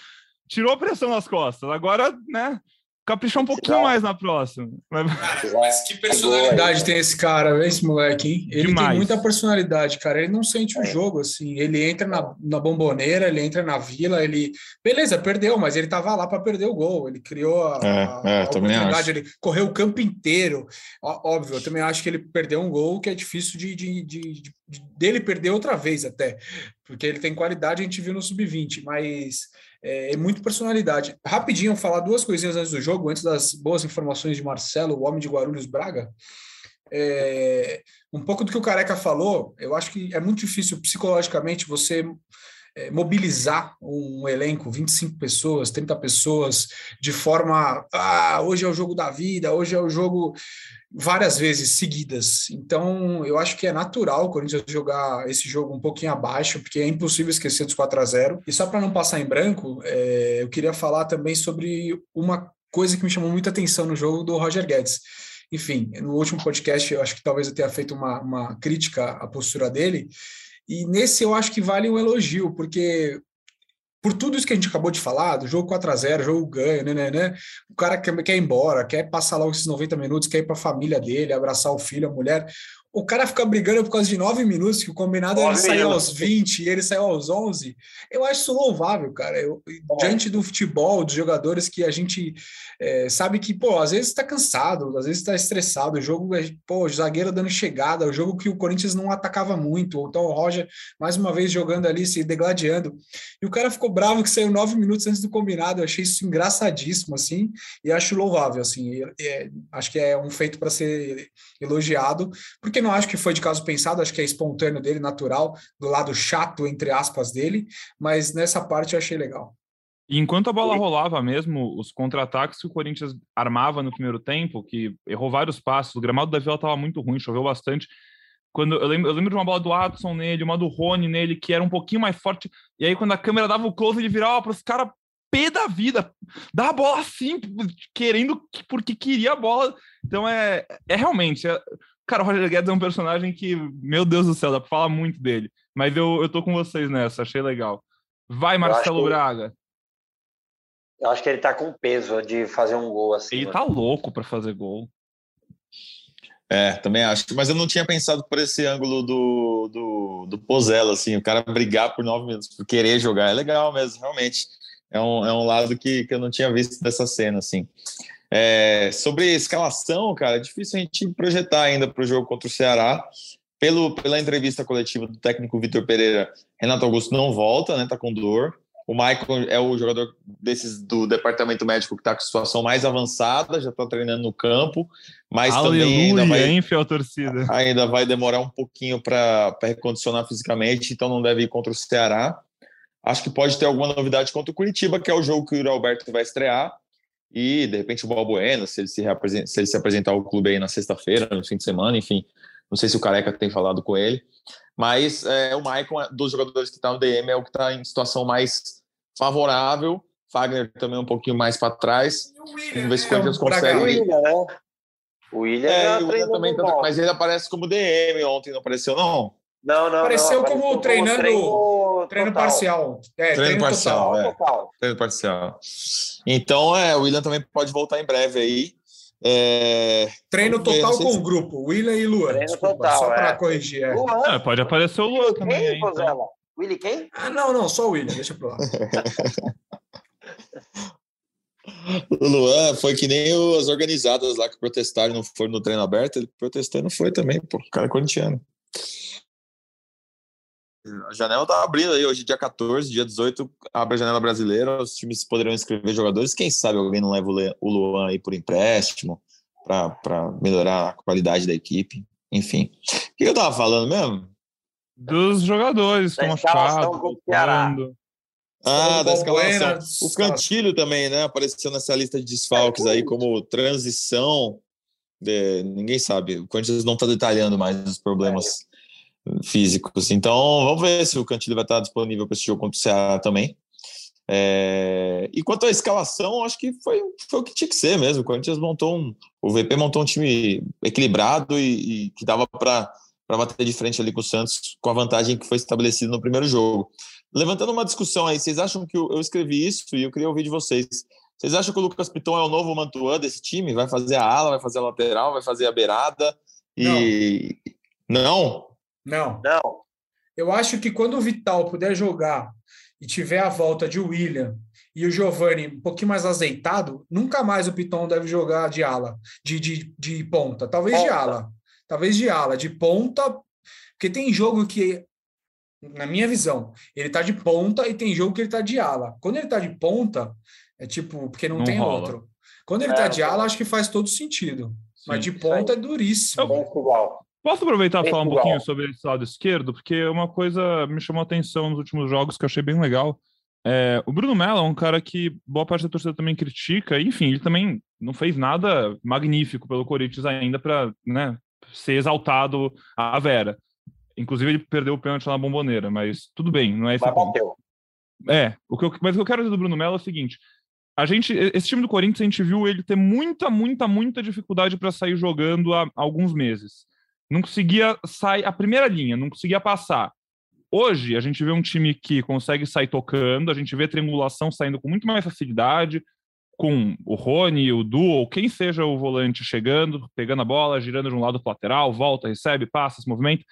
tirou a pressão das costas. Agora, né? Caprichar um pouquinho mais na próxima. Mas que personalidade tem esse cara, esse moleque, hein? Ele Demais. tem muita personalidade, cara. Ele não sente o jogo, assim. Ele entra na, na bomboneira, ele entra na vila, ele. Beleza, perdeu, mas ele tava lá para perder o gol. Ele criou a, é, é, a oportunidade, ele correu o campo inteiro. Óbvio, eu também acho que ele perdeu um gol que é difícil de, de, de, de dele perder outra vez até. Porque ele tem qualidade, a gente viu no sub-20, mas é, é muito personalidade. Rapidinho, falar duas coisinhas antes do jogo, antes das boas informações de Marcelo, o homem de Guarulhos Braga. É, um pouco do que o Careca falou, eu acho que é muito difícil psicologicamente você é, mobilizar um elenco, 25 pessoas, 30 pessoas, de forma. Ah, hoje é o jogo da vida, hoje é o jogo várias vezes seguidas. Então, eu acho que é natural o Corinthians jogar esse jogo um pouquinho abaixo, porque é impossível esquecer dos 4 a 0 E só para não passar em branco, é, eu queria falar também sobre uma coisa que me chamou muita atenção no jogo do Roger Guedes. Enfim, no último podcast, eu acho que talvez eu tenha feito uma, uma crítica à postura dele, e nesse eu acho que vale um elogio, porque por tudo isso que a gente acabou de falar, do jogo 4 a 0 jogo ganho, né, né, né, o cara quer, quer ir embora, quer passar logo esses 90 minutos, quer ir para a família dele, abraçar o filho, a mulher o cara fica brigando por causa de nove minutos, que o combinado ele saiu aos 20 e ele saiu aos 11. Eu acho isso louvável, cara. Eu, diante do futebol, dos jogadores que a gente é, sabe que, pô, às vezes está cansado, às vezes está estressado. O jogo, pô, o zagueiro dando chegada, o jogo que o Corinthians não atacava muito. Então o Roger, mais uma vez, jogando ali, se degladiando. E o cara ficou bravo que saiu nove minutos antes do combinado. Eu achei isso engraçadíssimo, assim, e acho louvável, assim. É, acho que é um feito para ser elogiado, porque não não acho que foi de caso pensado, acho que é espontâneo dele, natural, do lado chato, entre aspas, dele, mas nessa parte eu achei legal. E enquanto a bola rolava mesmo, os contra-ataques que o Corinthians armava no primeiro tempo, que errou vários passos, o gramado da Vila estava muito ruim, choveu bastante. Quando eu lembro, eu lembro de uma bola do Adson nele, uma do Rony nele, que era um pouquinho mais forte. E aí, quando a câmera dava o close, ele virava para os caras pé da vida, dá a bola assim, querendo, porque queria a bola. Então é, é realmente, é, Cara, o Roger Guedes é um personagem que, meu Deus do céu, dá pra falar muito dele. Mas eu, eu tô com vocês nessa, achei legal. Vai, Marcelo Braga. Eu acho que ele tá com peso de fazer um gol assim. Ele tá louco para fazer gol. É, também acho. Mas eu não tinha pensado por esse ângulo do, do, do Pozella, assim, o cara brigar por nove minutos, por querer jogar. É legal mesmo, realmente. É um, é um lado que, que eu não tinha visto dessa cena, assim. É, sobre escalação, cara, é difícil a gente projetar ainda para o jogo contra o Ceará. Pelo, pela entrevista coletiva do técnico Vitor Pereira, Renato Augusto não volta, né? Tá com dor. O Michael é o jogador desses do departamento médico que está com situação mais avançada, já está treinando no campo, mas Aleluia, também ainda vai, hein, fiel torcida. ainda vai demorar um pouquinho para recondicionar fisicamente, então não deve ir contra o Ceará. Acho que pode ter alguma novidade contra o Curitiba, que é o jogo que o Yuri Alberto vai estrear e de repente o Balbuena, se ele se, se, ele se apresentar ao clube aí na sexta-feira, no fim de semana, enfim, não sei se o Careca tem falado com ele, mas é, o Maicon, é, dos jogadores que está no DM, é o que está em situação mais favorável. Fagner também um pouquinho mais para trás. Vamos ver se o Corinthians consegue. O William, né? O William, é, o William também, tá, mas ele aparece como DM ontem, não apareceu, não? Não, não. Apareceu não, como treinando. Treino, treino parcial. É, treino, treino parcial. Total. É. Total. Treino parcial. Então, é, o William também pode voltar em breve aí. É... Treino total com o grupo, William e Luan. Treino desculpa, total, só para é. corrigir. É. É, pode aparecer o Luan também. Quem, aí, então. Willy quem? Ah, não, não, só o William, deixa para lá. o Luan foi que nem as organizadas lá que protestaram não foram no treino aberto, ele protestou não foi também, pô, o cara é corintiano. A janela tá abrindo aí, hoje dia 14, dia 18, abre a janela brasileira, os times poderão inscrever jogadores, quem sabe alguém não leva o Luan aí por empréstimo, para melhorar a qualidade da equipe, enfim. O que eu tava falando mesmo? Dos jogadores, como machucados, ah, da escalação. O Cantilho também, né? Apareceu nessa lista de desfalques aí como transição. De... Ninguém sabe. O Corinthians não está detalhando mais os problemas físicos. Então, vamos ver se o Cantilho vai estar disponível para esse jogo contra o Ceará também. É... E quanto à escalação, acho que foi, foi o que tinha que ser mesmo. O Corinthians montou um. O VP montou um time equilibrado e, e que dava para bater de frente ali com o Santos, com a vantagem que foi estabelecida no primeiro jogo. Levantando uma discussão aí, vocês acham que eu, eu escrevi isso e eu queria ouvir de vocês. Vocês acham que o Lucas Piton é o novo Mantuan desse time? Vai fazer a ala, vai fazer a lateral, vai fazer a beirada? E. Não? Não? Não. Não. Eu acho que quando o Vital puder jogar e tiver a volta de William e o Giovani um pouquinho mais azeitado, nunca mais o Piton deve jogar de ala, de, de, de ponta. Talvez ponta. de ala. Talvez de ala, de ponta, porque tem jogo que, na minha visão, ele tá de ponta e tem jogo que ele tá de ala. Quando ele tá de ponta, é tipo, porque não, não tem rola. outro. Quando ele tá é, tá de ala, acho que faz todo sentido. Sim, Mas de ponta é duríssimo. Eu, Posso aproveitar e falar um pouquinho sobre esse lado esquerdo? Porque uma coisa me chamou a atenção nos últimos jogos que eu achei bem legal. É, o Bruno Mello é um cara que boa parte da torcida também critica. Enfim, ele também não fez nada magnífico pelo Corinthians ainda para né, ser exaltado à Vera. Inclusive, ele perdeu o pênalti na bomboneira, mas tudo bem, não é esse mas. Bateu. É, o que eu, mas o que eu quero dizer do Bruno Mello é o seguinte: a gente, esse time do Corinthians, a gente viu ele ter muita, muita, muita dificuldade para sair jogando há alguns meses. Não conseguia sair a primeira linha, não conseguia passar. Hoje, a gente vê um time que consegue sair tocando, a gente vê a triangulação saindo com muito mais facilidade, com o Rony, o Duo, quem seja o volante chegando, pegando a bola, girando de um lado para lateral, volta, recebe, passa, se movimenta.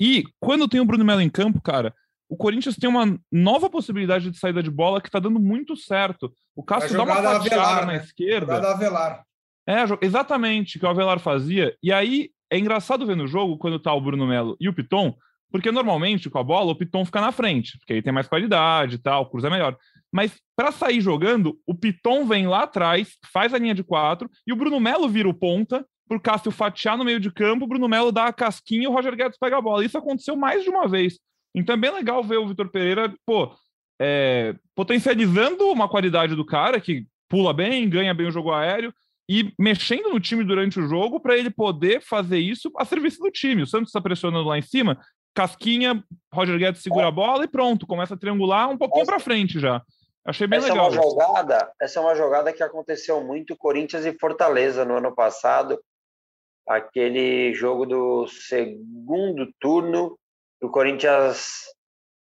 E quando tem o Bruno Melo em campo, cara, o Corinthians tem uma nova possibilidade de saída de bola que está dando muito certo. O Cássio dá uma fatiada na né? esquerda. Jogada Avelar. É, exatamente, que o Avelar fazia. E aí é engraçado ver no jogo quando tá o Bruno Melo e o Piton, porque normalmente com a bola o Piton fica na frente, porque aí tem mais qualidade e tal, cruza melhor. Mas para sair jogando, o Piton vem lá atrás, faz a linha de quatro e o Bruno Melo vira o ponta por Cássio fatiar no meio de campo, o Bruno Melo dá a casquinha e o Roger Guedes pega a bola. Isso aconteceu mais de uma vez. Então é bem legal ver o Vitor Pereira, pô, é, potencializando uma qualidade do cara que pula bem, ganha bem o jogo aéreo e mexendo no time durante o jogo para ele poder fazer isso a serviço do time. O Santos está pressionando lá em cima, casquinha, Roger Guedes segura a bola e pronto, começa a triangular um pouquinho para frente já. Achei bem essa legal. É uma jogada, essa é uma jogada que aconteceu muito Corinthians e Fortaleza no ano passado, aquele jogo do segundo turno o Corinthians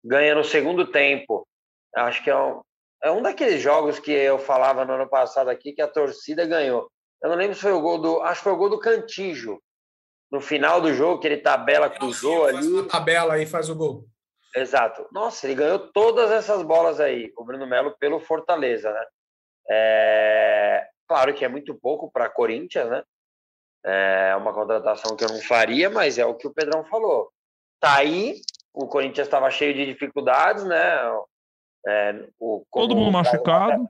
ganha no segundo tempo. Acho que é um, é um daqueles jogos que eu falava no ano passado aqui que a torcida ganhou. Eu não lembro se foi o gol do. Acho que foi o gol do Cantijo. No final do jogo, que ele tabela, cruzou ali. Faz tabela aí faz o gol. Exato. Nossa, ele ganhou todas essas bolas aí, o Bruno Melo, pelo Fortaleza, né? É... Claro que é muito pouco para Corinthians, né? É uma contratação que eu não faria, mas é o que o Pedrão falou tá aí. O Corinthians estava cheio de dificuldades, né? É, o, Todo mundo machucado.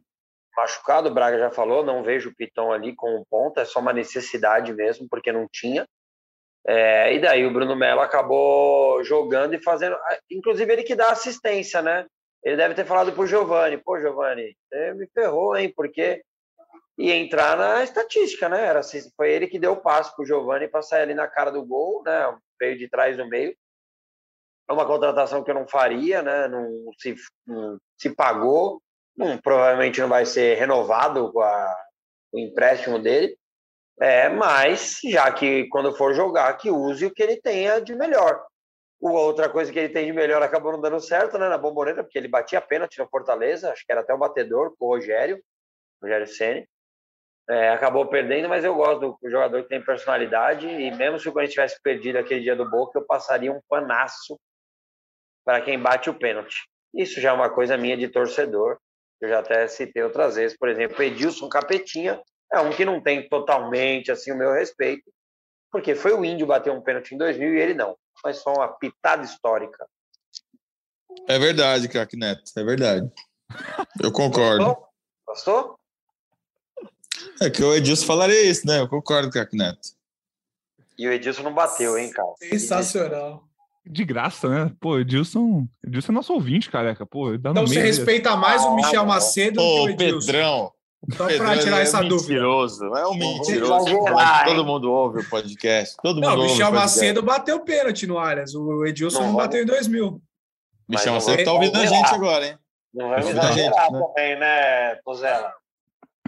machucado, o Braga já falou, não vejo o Pitão ali com o ponta, é só uma necessidade mesmo, porque não tinha. É, e daí o Bruno Melo acabou jogando e fazendo. Inclusive ele que dá assistência, né? Ele deve ter falado pro Giovani, pô, Giovani, você me ferrou, hein? Porque ia entrar na estatística, né? Era, foi ele que deu o passo pro Giovani para sair ali na cara do gol, né? Veio de trás do meio é uma contratação que eu não faria, né? Não se, não se pagou, não, provavelmente não vai ser renovado com a, o empréstimo dele. É, mas já que quando for jogar, que use o que ele tenha de melhor. Outra coisa que ele tem de melhor acabou não dando certo, né? Na bomboneira, porque ele batia pênalti no Fortaleza, acho que era até o batedor com o Rogério, Rogério Ceni. É, acabou perdendo, mas eu gosto do jogador que tem personalidade e mesmo se o Corinthians tivesse perdido aquele dia do Boca, eu passaria um panaço para quem bate o pênalti. Isso já é uma coisa minha de torcedor. Eu já até citei outras vezes, por exemplo, Edilson Capetinha é um que não tem totalmente assim o meu respeito, porque foi o Índio bater um pênalti em 2000 e ele não. Mas só uma pitada histórica. É verdade, craque Neto, é verdade. Eu concordo. Gostou? Gostou? É que o Edilson falaria isso, né? Eu concordo, craque Neto. E o Edilson não bateu, hein, cara? Sensacional. De graça, né? Pô, Edilson, Edilson é nosso ouvinte, careca. Pô, dá então você respeita mais o Michel ah, Macedo Pô, do que o Edilson. Pedrão. Só para tirar é essa mentiroso, dúvida. É um mentiroso. Todo mundo ouve o podcast. Todo mundo não, o Michel Macedo bateu pênalti no Arias. O Edilson não, não bateu em 2000. Michel Macedo tá ouvindo a gente agora, hein? Não vamos exagerar né? também, né, Pozela?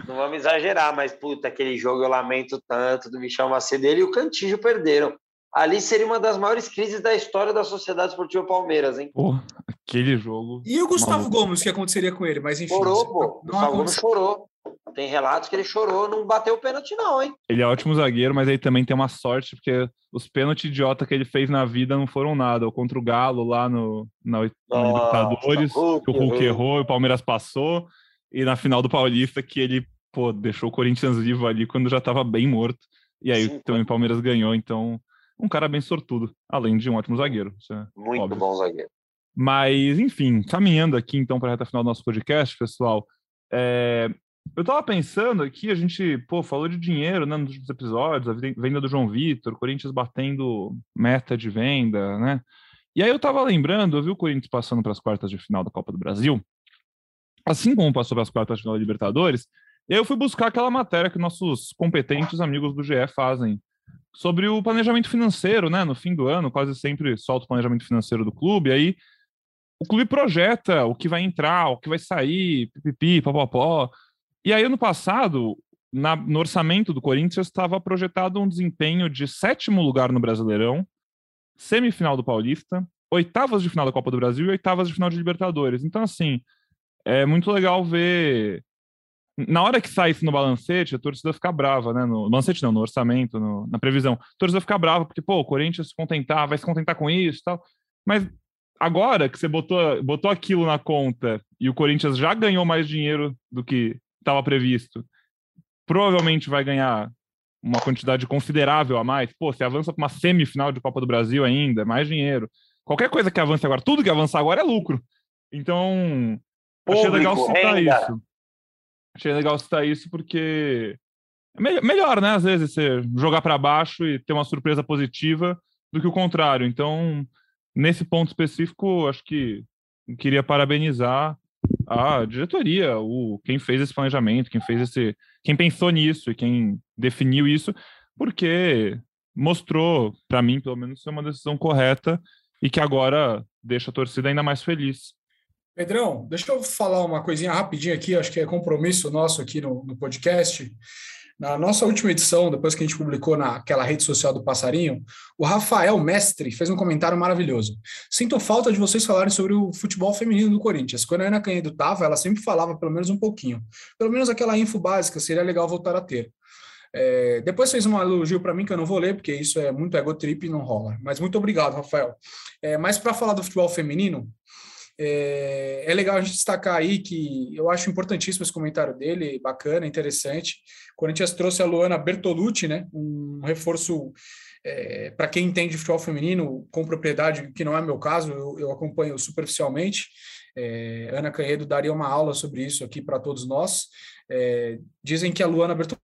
Não vamos exagerar, mas puta, aquele jogo eu lamento tanto do Michel Macedo. Ele e o Cantillo perderam ali seria uma das maiores crises da história da Sociedade Esportiva Palmeiras, hein? Pô, aquele jogo. E o Gustavo maluco. Gomes, o que aconteceria com ele? Mas enfim. Chorou, pô. O Gustavo Gomes chorou. Tem relatos que ele chorou, não bateu o pênalti, não, hein? Ele é ótimo zagueiro, mas aí também tem uma sorte, porque os pênaltis idiota que ele fez na vida não foram nada. Contra o Galo lá no, na, na Libertadores, que o Hulk errou, o Palmeiras passou, e na final do Paulista, que ele pô, deixou o Corinthians vivo ali quando já estava bem morto. E aí Sim, também o Palmeiras ganhou, então um cara bem sortudo, além de um ótimo zagueiro. É Muito óbvio. bom zagueiro. Mas, enfim, caminhando aqui então para a reta final do nosso podcast, pessoal, é... eu tava pensando aqui, a gente, pô, falou de dinheiro, né, nos episódios, a venda do João Vitor, Corinthians batendo meta de venda, né? E aí eu tava lembrando, eu vi o Corinthians passando para as quartas de final da Copa do Brasil, assim como passou para as quartas de final da Libertadores, e aí eu fui buscar aquela matéria que nossos competentes amigos do GE fazem sobre o planejamento financeiro, né? No fim do ano, quase sempre solta o planejamento financeiro do clube, aí o clube projeta o que vai entrar, o que vai sair, pipipi, papapó. E aí, ano passado, na, no orçamento do Corinthians, estava projetado um desempenho de sétimo lugar no Brasileirão, semifinal do Paulista, oitavas de final da Copa do Brasil e oitavas de final de Libertadores. Então, assim, é muito legal ver. Na hora que sai isso no balancete, a torcida fica brava, né? No, balancete não, no orçamento, no, na previsão. A torcida fica brava, porque, pô, o Corinthians se contentar, vai se contentar com isso e tal. Mas agora que você botou, botou aquilo na conta e o Corinthians já ganhou mais dinheiro do que estava previsto, provavelmente vai ganhar uma quantidade considerável a mais. Pô, você avança para uma semifinal de Copa do Brasil ainda, mais dinheiro. Qualquer coisa que avance agora, tudo que avançar agora é lucro. Então, Público, achei legal citar renda. isso. Achei legal citar isso porque é melhor, né? Às vezes você jogar para baixo e ter uma surpresa positiva do que o contrário. Então, nesse ponto específico, acho que queria parabenizar a diretoria, o quem fez esse planejamento, quem fez esse, quem pensou nisso e quem definiu isso, porque mostrou para mim, pelo menos, ser uma decisão correta e que agora deixa a torcida ainda mais feliz. Pedrão, deixa eu falar uma coisinha rapidinho aqui, acho que é compromisso nosso aqui no, no podcast. Na nossa última edição, depois que a gente publicou naquela rede social do Passarinho, o Rafael Mestre fez um comentário maravilhoso. Sinto falta de vocês falarem sobre o futebol feminino do Corinthians. Quando a Ana Canhedo estava, ela sempre falava pelo menos um pouquinho. Pelo menos aquela info básica seria legal voltar a ter. É, depois fez um elogio para mim que eu não vou ler, porque isso é muito ego trip e não rola. Mas muito obrigado, Rafael. É, mas para falar do futebol feminino, é, é, legal a gente destacar aí que eu acho importantíssimo esse comentário dele, bacana, interessante. O Corinthians trouxe a Luana Bertolucci, né? Um reforço é, para quem entende futebol feminino com propriedade, que não é meu caso, eu, eu acompanho superficialmente. É, Ana Canhedo daria uma aula sobre isso aqui para todos nós. É, dizem que a Luana Bertolucci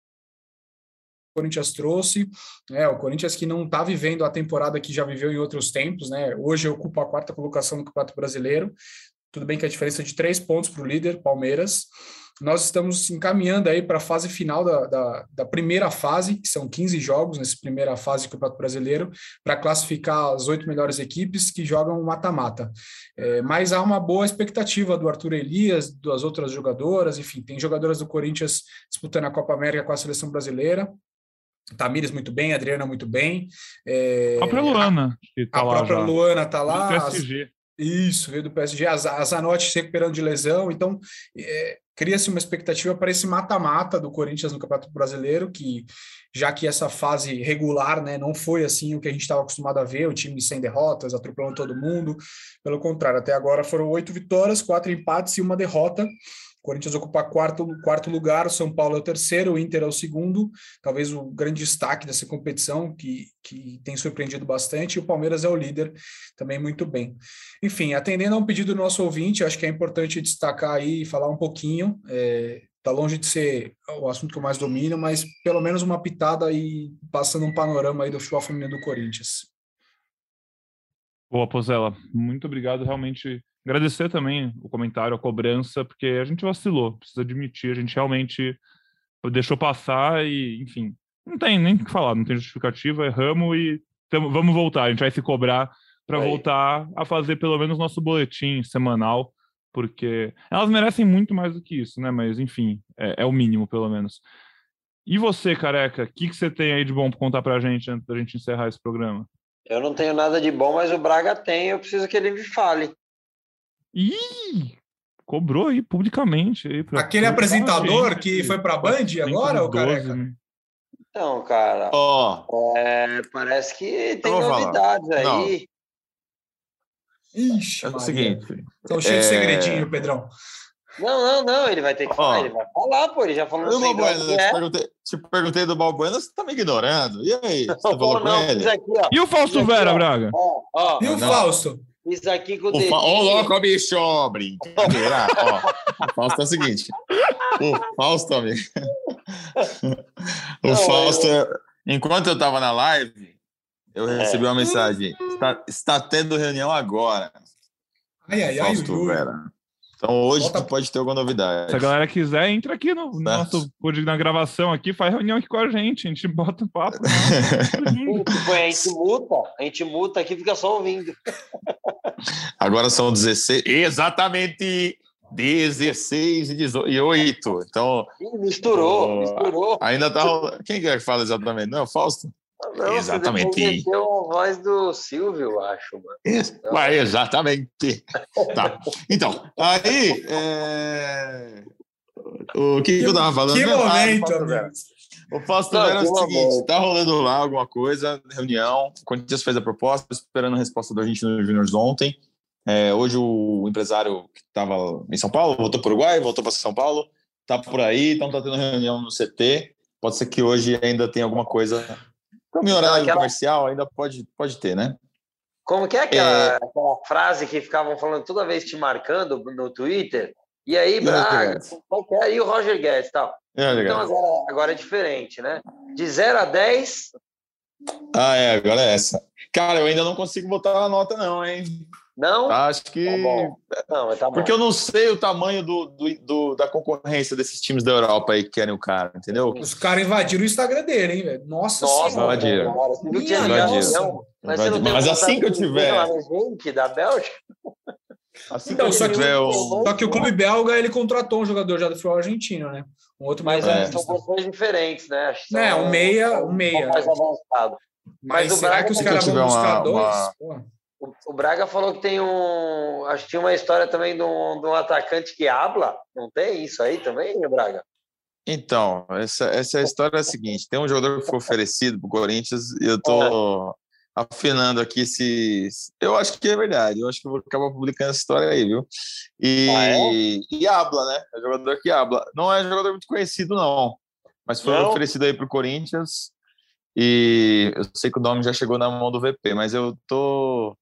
Corinthians trouxe, né, o Corinthians que não está vivendo a temporada que já viveu em outros tempos, né, hoje ocupa a quarta colocação no Campeonato Brasileiro, tudo bem que a diferença é de três pontos para o líder, Palmeiras, nós estamos encaminhando aí para a fase final da, da, da, primeira fase, que são 15 jogos nessa primeira fase do Campeonato Brasileiro, para classificar as oito melhores equipes que jogam mata-mata. É, mas há uma boa expectativa do Arthur Elias, das outras jogadoras, enfim, tem jogadoras do Corinthians disputando a Copa América com a seleção brasileira. Tamires muito bem, Adriana muito bem. É, a própria Luana. Tá a própria já. Luana está lá. Do PSG. isso, veio do PSG. A, a Zanotti se recuperando de lesão. Então, é, cria-se uma expectativa para esse mata-mata do Corinthians no Campeonato Brasileiro, que já que essa fase regular né, não foi assim o que a gente estava acostumado a ver, o time sem derrotas, atropelando todo mundo. Pelo contrário, até agora foram oito vitórias, quatro empates e uma derrota. Corinthians ocupa quarto, quarto lugar, o São Paulo é o terceiro, o Inter é o segundo, talvez o grande destaque dessa competição, que, que tem surpreendido bastante, e o Palmeiras é o líder também muito bem. Enfim, atendendo a um pedido do nosso ouvinte, acho que é importante destacar aí e falar um pouquinho, é, tá longe de ser o assunto que eu mais domino, mas pelo menos uma pitada aí, passando um panorama aí do futebol feminino do Corinthians. Boa, Pozella. Muito obrigado. Realmente Agradecer também o comentário, a cobrança, porque a gente vacilou, precisa admitir, a gente realmente deixou passar e, enfim, não tem nem o que falar, não tem justificativa, erramos e tamo, vamos voltar, a gente vai se cobrar para voltar a fazer pelo menos nosso boletim semanal, porque elas merecem muito mais do que isso, né? Mas, enfim, é, é o mínimo, pelo menos. E você, careca, o que, que você tem aí de bom para contar para a gente antes da gente encerrar esse programa? Eu não tenho nada de bom, mas o Braga tem, eu preciso que ele me fale. Ih! Cobrou aí publicamente. Aí Aquele apresentador gente, que foi para a Band agora, o careca? Né? Então, cara, oh. é, parece que tem novidades falar. aí. Não. Ixi, é o seguinte. Estão cheios é... de segredinho, Pedrão. Não, não, não, ele vai ter que falar, ele vai falar, pô, ele já falou assim. Balbuena, te, é. perguntei, te perguntei do Balbuena, você tá me ignorando. E aí? Você tá falou com ele? Aqui, e o Fausto Vera, Braga? Ó, ó, e o não. Fausto? Isso aqui com o dedinho. Ô, louco, bicho! Brincadeira. ó, o Fausto é o seguinte. o Fausto, amigo. o Fausto, enquanto eu estava na live, eu é. recebi uma mensagem. Está, está tendo reunião agora. Ai, ai, ai, Fausto Vera. Então hoje Volta... pode ter alguma novidade. Se a galera quiser, entra aqui no, no nosso na gravação aqui, faz reunião aqui com a gente, a gente bota o papo. tipo, a gente muta, a gente muta aqui fica só ouvindo. Agora são 16. Exatamente! 16 e 18. Então. misturou, misturou. Ainda tá Quem é que fala exatamente? Não, Fausto? Não, exatamente. Você a voz do Silvio, acho, mano. Então... exatamente. tá. Então, aí. É... O que, que, eu tava falando? Que momento, ah, o Fausto Vera é o seguinte: tá rolando lá alguma coisa, reunião. O Corinthians fez a proposta, esperando a resposta do Argentino Júnior ontem. É, hoje o empresário que estava em São Paulo voltou para o Uruguai, voltou para São Paulo, tá por aí, então tá tendo reunião no CT. Pode ser que hoje ainda tenha alguma coisa. Como em horário aquela... comercial, ainda pode, pode ter, né? Como que é aquela, é... aquela, frase que ficavam falando toda vez te marcando no Twitter? E aí, Braga, é? e o Roger Guedes tal. É, então agora, agora é diferente, né? De 0 a 10. Ah, é, agora é essa. Cara, eu ainda não consigo botar a nota, não, hein? Não? Acho que. Tá não, tá Porque eu não sei o tamanho do, do, do, da concorrência desses times da Europa aí que querem o cara, entendeu? Os caras invadiram o Instagram dele, hein, velho? Nossa, Nossa senhora. Invadiram. invadiram. Mas, Mas assim que eu tiver. Gente da Bélgica? Assim então, que só, que, o... só que o clube belga ele contratou um jogador já do futebol argentino, né? Um outro mais Mas é, são posições diferentes, né? Acho é, um meia, um meia. mais avançado. Mas, Mas será que os caras vão buscar uma, dois? Uma... O, Braga falou que tem um. Acho que tinha uma história também de um, de um atacante que habla. Não tem isso aí também, Braga? Então, essa, essa história é a seguinte: tem um jogador que foi oferecido para o Corinthians e eu tô é. afinando aqui se. Eu acho que é verdade, eu acho que eu vou acabar publicando essa história aí, viu? E, ah, é? e habla, né? É jogador que habla. Não é jogador muito conhecido, não, mas foi não? oferecido aí para o Corinthians. E eu sei que o nome já chegou na mão do VP, mas eu tô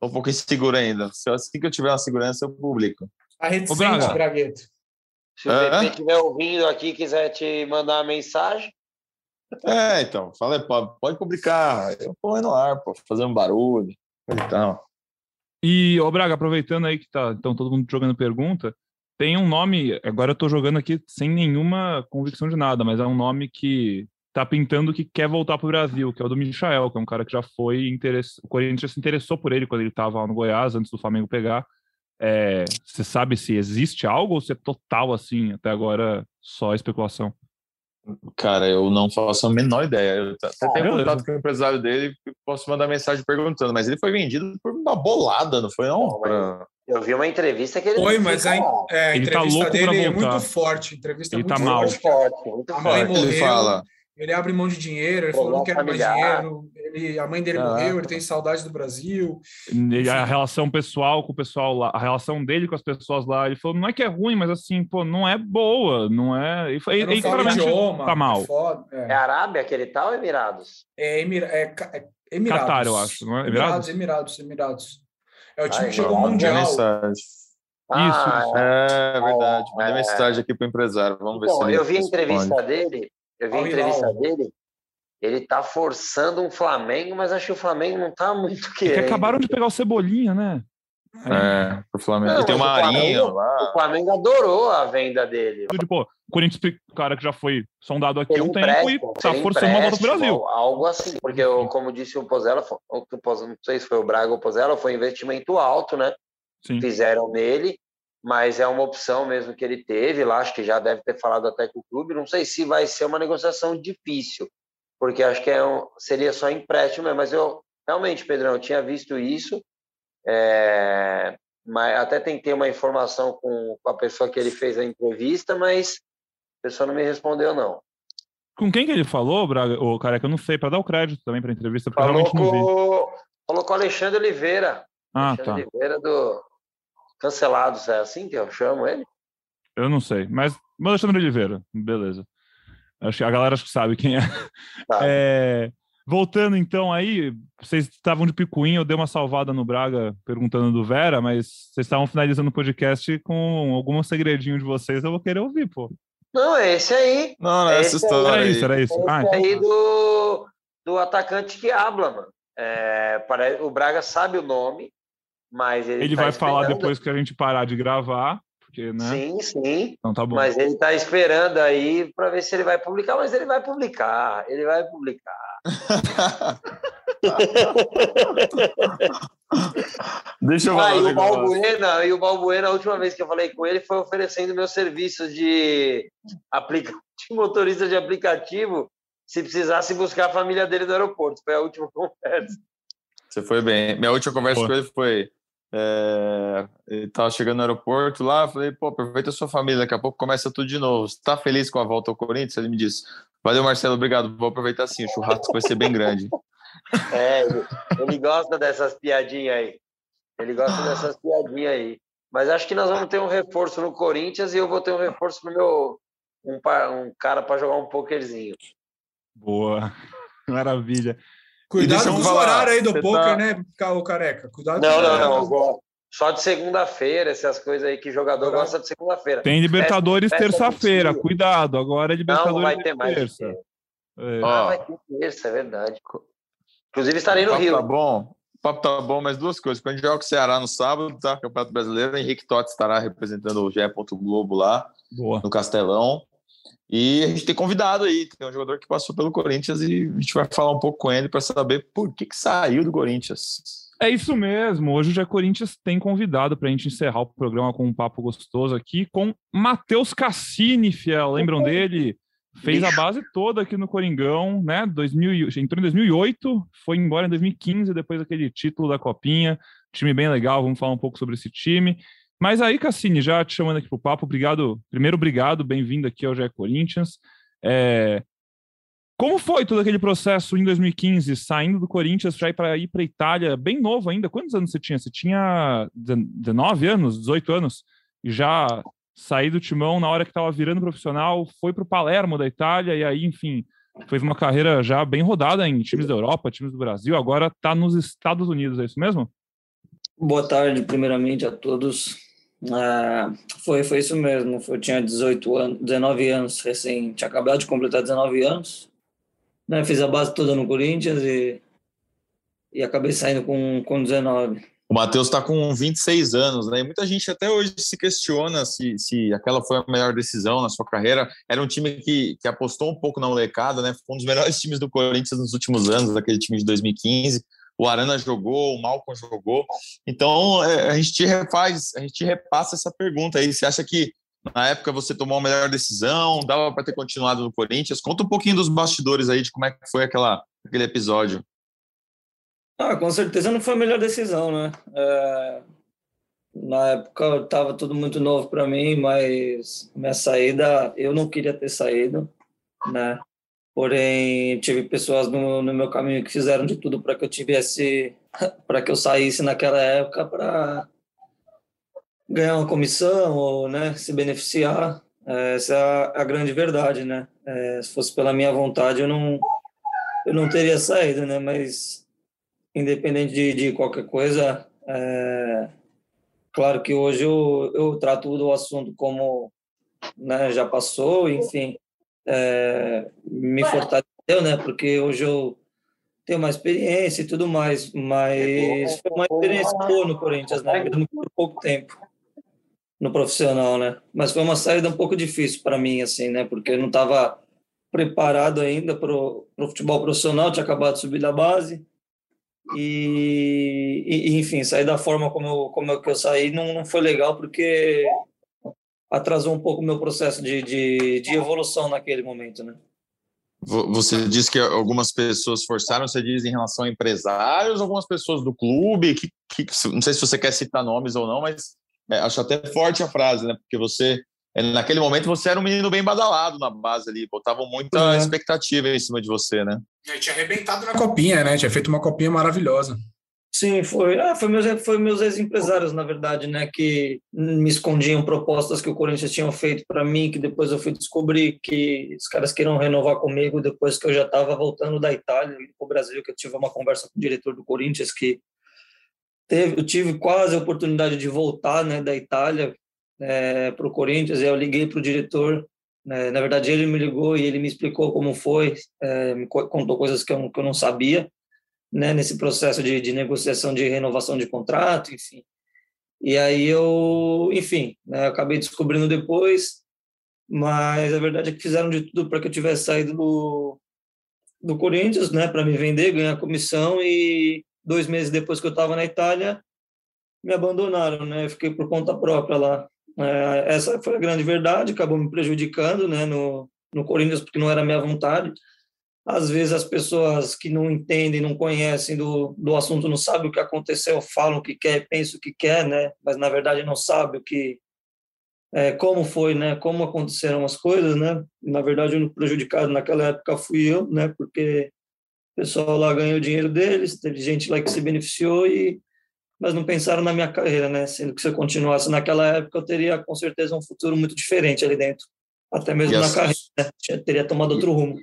Tô um pouco inseguro ainda. Se assim que eu tiver uma segurança, eu publico. A reticente, Bragueto. Se o é? estiver ouvindo aqui e quiser te mandar uma mensagem. É, então, fala, pode, pode publicar. Eu ponho no ar, pô, fazendo barulho. Então. E, ô Braga, aproveitando aí que tá então, todo mundo jogando pergunta, tem um nome, agora eu tô jogando aqui sem nenhuma convicção de nada, mas é um nome que tá pintando que quer voltar para o Brasil, que é o do Michael, que é um cara que já foi interess... o Corinthians se interessou por ele quando ele estava lá no Goiás antes do Flamengo pegar. É... Você sabe se existe algo ou se é total assim até agora só especulação? Cara, eu não faço a menor ideia. Eu até ah, tenho contato com o empresário dele e posso mandar mensagem perguntando, mas ele foi vendido por uma bolada, não foi não? não pra... Eu vi uma entrevista que ele. Foi, mas a, é, a ele tá entrevista tá dele é muito forte. Entrevista ele muito tá mal. Forte, muito forte. Ele fala. Ele abre mão de dinheiro, ele falou que não quer mais dinheiro. Ele, a mãe dele ah, morreu, ele tem saudade do Brasil. E a relação pessoal com o pessoal lá, a relação dele com as pessoas lá, ele falou, não é que é ruim, mas assim, pô, não é boa, não é. Ele, ele, ele claramente idioma, tá mal. É, foda, é. é Arábia que ele tá ou Emirados? É, Emir, é, é Emirados. Qatar, eu acho, não é? Emirados, Emirados, Emirados. É o time Ai, que chegou ao Mundial. Ah, isso, é, é verdade. Mandei é. mensagem aqui para o empresário. Vamos ver se ele Eu vi a entrevista dele eu vi a entrevista dele, ele tá forçando um Flamengo, mas acho que o Flamengo não tá muito querendo. É que acabaram de pegar o Cebolinha, né? É, pro Flamengo. Não, tem uma arinha lá. O Flamengo adorou a venda dele. Tipo, o Corinthians, cara que já foi sondado aqui há um tempo e tá forçando uma volta pro Brasil. Algo assim, porque eu, como disse o Pozella, não sei se foi o Braga ou o Pozella, foi investimento alto, né? Sim. Fizeram nele mas é uma opção mesmo que ele teve lá, acho que já deve ter falado até com o clube, não sei se vai ser uma negociação difícil, porque acho que é um, seria só empréstimo, mas eu realmente, Pedrão, eu tinha visto isso, é, mas até tentei uma informação com, com a pessoa que ele fez a entrevista, mas a pessoa não me respondeu, não. Com quem que ele falou, Braga? O cara que eu não sei, para dar o crédito também para a entrevista, porque falou realmente não vi. Falou com o Alexandre Oliveira. Ah, Alexandre tá. Oliveira do, Cancelados, é assim que eu chamo ele? Eu não sei, mas Alexandre Oliveira, beleza. Acho que a galera acho que sabe quem é. Tá. é. Voltando então aí, vocês estavam de picuinha, eu dei uma salvada no Braga perguntando do Vera, mas vocês estavam finalizando o podcast com algum segredinho de vocês, eu vou querer ouvir, pô. Não, é esse aí. Não, não é essa história. Era isso, era isso. Esse Ah, então aí tá. do, do atacante que habla, mano. É, pare- o Braga sabe o nome, mas ele, Ele tá vai falar esperando- depois que a gente parar de gravar, porque, né? Sim, sim. Então tá bom. Mas ele tá esperando aí para ver se ele vai publicar, mas ele vai publicar, ele vai publicar. Deixa eu Ah, falar e o. Balbuena, e o Balbuena, a última vez que eu falei com ele, foi oferecendo meus serviços de, aplica... de motorista de aplicativo, se precisasse buscar a família dele no aeroporto. Foi a última conversa. Você foi bem. Minha última conversa Pô. com ele foi. É, ele tava chegando no aeroporto lá, falei, pô, aproveita a sua família, daqui a pouco começa tudo de novo. Você tá feliz com a volta ao Corinthians? Ele me disse, valeu, Marcelo, obrigado, vou aproveitar sim, o churrasco vai ser bem grande. É, ele, gosta dessas piadinhas aí. Ele gosta dessas piadinhas aí. Mas acho que nós vamos ter um reforço no Corinthians e eu vou ter um reforço no meu. Um, um cara para jogar um pokerzinho. Boa. Maravilha. Cuidado com os falar, horários aí do você poker, tá- né, Ca- careca? Cuidado Não, com não, não. gosto. Só de segunda-feira, essas coisas aí que jogador Agora- gosta de segunda-feira. Tem Libertadores terça-feira, cuidado. Agora é Não, Libertadores não vai de ter mais. terça. É. Ah, vai ter terça, é verdade. Inclusive estarei o no Rio. tá bom, o papo tá bom, mas duas coisas. Quando a gente joga com o Ceará no sábado, tá? Campeonato Brasileiro, Henrique Totti estará representando o GE. Globo lá, Boa. no Castelão. E a gente tem convidado aí, tem um jogador que passou pelo Corinthians e a gente vai falar um pouco com ele para saber por que, que saiu do Corinthians. É isso mesmo. Hoje o Jé Corinthians tem convidado para a gente encerrar o programa com um papo gostoso aqui com Matheus Cassini, fiel. Lembram dele? Fez a base toda aqui no Coringão, né? 2000, e- entrou em 2008, foi embora em 2015, depois daquele título da Copinha. Time bem legal, vamos falar um pouco sobre esse time. Mas aí, Cassini, já te chamando aqui pro papo, obrigado. Primeiro, obrigado, bem-vindo aqui ao Jé Corinthians. É, Como foi todo aquele processo em 2015, saindo do Corinthians já ir para ir para Itália, bem novo ainda? Quantos anos você tinha? Você tinha 19 anos, 18 anos? E já saí do timão na hora que estava virando profissional, foi para o Palermo da Itália e aí, enfim, fez uma carreira já bem rodada em times da Europa, times do Brasil. Agora está nos Estados Unidos, é isso mesmo? Boa tarde, primeiramente, a todos. Ah, foi, foi isso mesmo. Eu tinha 18 anos, 19 anos, recém, tinha acabado de completar 19 anos. Né, fiz a base toda no Corinthians e, e acabei saindo com, com 19. O Matheus está com 26 anos, né? E muita gente até hoje se questiona se, se aquela foi a melhor decisão na sua carreira. Era um time que, que apostou um pouco na molecada, né? Foi um dos melhores times do Corinthians nos últimos anos, aquele time de 2015. O Arana jogou, o Malcom jogou. Então, é, a gente te refaz, a gente te repassa essa pergunta aí. Você acha que na época você tomou a melhor decisão? Dava para ter continuado no Corinthians? Conta um pouquinho dos bastidores aí de como é que foi aquela, aquele episódio. Ah, com certeza não foi a melhor decisão, né? É, na época estava tudo muito novo para mim, mas minha saída, eu não queria ter saído, né? Porém, tive pessoas no, no meu caminho que fizeram de tudo para que eu tivesse, para que eu saísse naquela época para ganhar uma comissão ou, né, se beneficiar. É, essa é a, grande verdade, né? É, se fosse pela minha vontade, eu não, eu não teria saído, né? Mas independente de, de qualquer coisa, é, claro que hoje eu, eu trato o assunto como né, já passou, enfim, é, me fortaleceu, né? Porque hoje eu tenho mais experiência e tudo mais, mas foi uma experiência boa no Corinthians, né? Por pouco tempo no profissional, né? Mas foi uma saída um pouco difícil para mim, assim, né? Porque eu não estava preparado ainda para o futebol profissional, tinha acabado de subir da base e, e, enfim, sair da forma como eu, como eu, que eu saí não, não foi legal porque atrasou um pouco o meu processo de, de, de evolução naquele momento, né? Você disse que algumas pessoas forçaram, você diz em relação a empresários, algumas pessoas do clube, que, que não sei se você quer citar nomes ou não, mas é, acho até forte a frase, né? Porque você, naquele momento, você era um menino bem badalado na base ali, botavam muita É. expectativa em cima de você, né? E tinha arrebentado na copinha, né? Tinha feito uma copinha maravilhosa. Sim, foi. Ah, foi meus, foi meus ex-empresários, na verdade, né, que me escondiam propostas que o Corinthians tinha feito para mim, que depois eu fui descobrir que os caras queriam renovar comigo depois que eu já estava voltando da Itália para o Brasil, que eu tive uma conversa com o diretor do Corinthians que teve, eu tive quase a oportunidade de voltar, né, da Itália é, para o Corinthians. E eu liguei para o diretor. Né, na verdade, ele me ligou e ele me explicou como foi, é, me contou coisas que eu, que eu não sabia né, nesse processo de, de negociação de renovação de contrato, enfim. E aí eu, enfim, né, acabei descobrindo depois, mas a verdade é que fizeram de tudo para que eu tivesse saído do, do Corinthians, né, para me vender, ganhar comissão e dois meses depois que eu estava na Itália, me abandonaram, né, fiquei por conta própria lá. É, essa foi a grande verdade, acabou me prejudicando, né, no, no Corinthians porque não era minha vontade às vezes as pessoas que não entendem, não conhecem do, do assunto, não sabem o que aconteceu, falam o que quer, pensam o que quer, né? Mas na verdade não sabem o que, é, como foi, né? Como aconteceram as coisas, né? Na verdade o prejudicado naquela época fui eu, né? Porque o pessoal lá ganhou o dinheiro deles, teve gente lá que se beneficiou e mas não pensaram na minha carreira, né? Sendo que se eu continuasse naquela época eu teria com certeza um futuro muito diferente ali dentro, até mesmo na carreira, né? teria tomado outro rumo.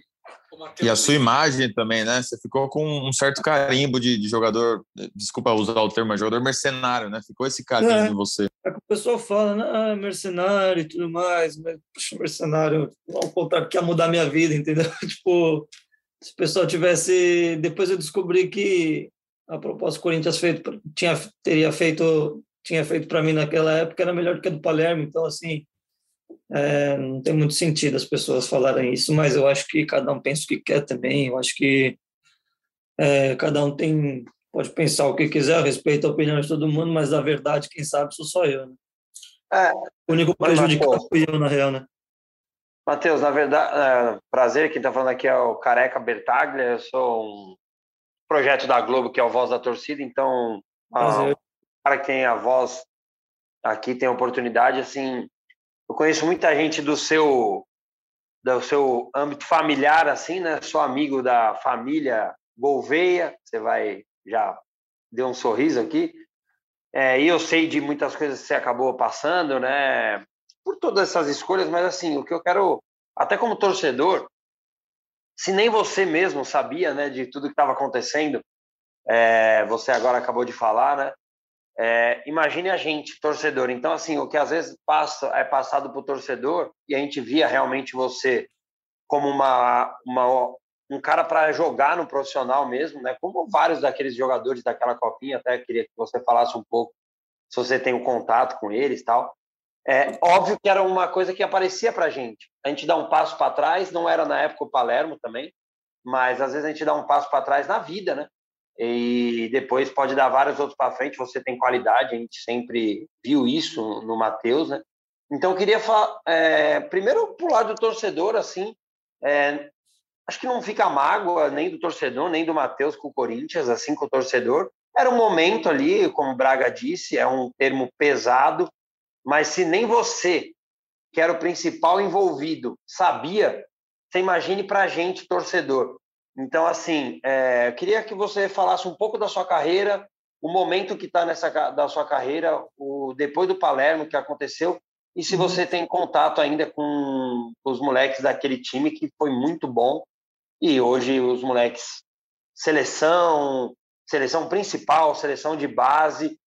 E a sua imagem também, né? Você ficou com um certo carimbo de, de jogador, desculpa usar o termo, jogador mercenário, né? Ficou esse carimbo é, em você. É que o pessoal fala, né? Ah, mercenário e tudo mais, mas, puxa, mercenário, ao contrário, que ia mudar minha vida, entendeu? tipo, se o pessoal tivesse. Depois eu descobri que a proposta que o Corinthians feito, tinha, teria feito, tinha feito para mim naquela época era melhor do que a do Palermo, então, assim é, não tem muito sentido as pessoas falarem isso, mas eu acho que cada um pensa o que quer também. Eu acho que é, cada um tem pode pensar o que quiser, respeito a opinião de todo mundo, mas a verdade, quem sabe, sou só eu. Né? É, o único prejudicado fui eu, na real, né? Matheus, na verdade, é, prazer, quem está falando aqui é o Careca Bertaglia, eu sou um projeto da Globo que é o Voz da Torcida, então, para para quem é a voz aqui tem a oportunidade, assim, eu conheço muita gente do seu do seu âmbito familiar, assim, né? Sou amigo da família Gouveia, você vai já deu um sorriso aqui. É, e eu sei de muitas coisas que você acabou passando, né? Por todas essas escolhas, mas assim, o que eu quero, até como torcedor, se nem você mesmo sabia, né, de tudo que estava acontecendo, é, você agora acabou de falar, né? É, imagine a gente, torcedor. Então, assim, o que às vezes passa é passado para o torcedor e a gente via realmente você como uma, uma um cara para jogar no profissional mesmo, né? Como vários daqueles jogadores daquela copinha, até queria que você falasse um pouco se você tem um contato com eles, tal. É óbvio que era uma coisa que aparecia para a gente. A gente dá um passo para trás, não era na época o Palermo também, mas às vezes a gente dá um passo para trás na vida, né? E depois pode dar vários outros para frente. Você tem qualidade, a gente sempre viu isso no Matheus, né? Então, eu queria é, primeiro, pro lado do torcedor, assim, é, acho que não fica mágoa nem do torcedor, nem do Matheus com o Corinthians, assim, com o torcedor. Era um momento ali, como o Braga disse, é um termo pesado, mas se nem você, que era o principal envolvido, sabia, você imagine para a gente, torcedor. Então, assim, é, queria que você falasse um pouco da sua carreira, o momento que está nessa da sua carreira, o depois do Palermo que aconteceu, e se você tem contato ainda com os moleques daquele time que foi muito bom e hoje os moleques seleção, seleção principal, seleção de base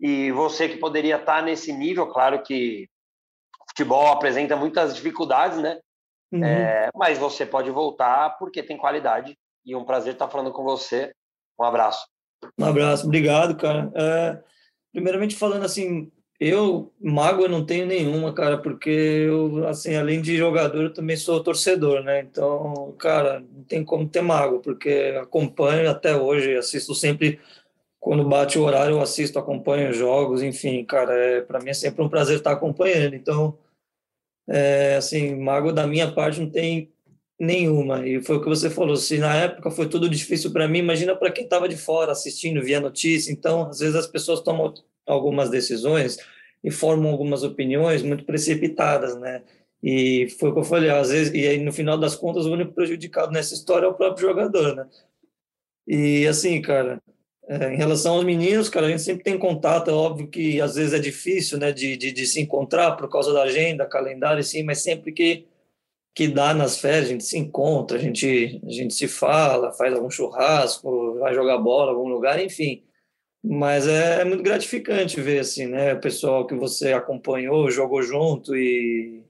e você que poderia estar tá nesse nível, claro que futebol apresenta muitas dificuldades, né? Uhum. É, mas você pode voltar porque tem qualidade. E um prazer estar falando com você. Um abraço. Um abraço, obrigado, cara. É, primeiramente falando assim, eu mágoa não tenho nenhuma, cara, porque eu, assim, além de jogador, eu também sou torcedor, né? Então, cara, não tem como ter mágoa, porque acompanho até hoje, assisto sempre quando bate o horário, eu assisto, acompanho jogos, enfim, cara, é, para mim é sempre um prazer estar acompanhando. Então, é, assim, mágoa da minha parte não tem nenhuma. E foi o que você falou, se na época foi tudo difícil para mim, imagina para quem estava de fora assistindo, via notícia. Então, às vezes as pessoas tomam algumas decisões e formam algumas opiniões muito precipitadas, né? E foi o que eu falei, às vezes, e aí no final das contas o único prejudicado nessa história é o próprio jogador, né? E assim, cara, É, em relação aos meninos, cara, a gente sempre tem contato, é óbvio que às vezes é difícil, né, de, de, de se encontrar por causa da agenda, calendário, sim, mas sempre que, que dá nas férias, a gente se encontra, a gente, a gente se fala, faz algum churrasco, vai jogar bola em algum lugar, enfim. Mas é, é muito gratificante ver, assim, né, o pessoal que você acompanhou, jogou junto e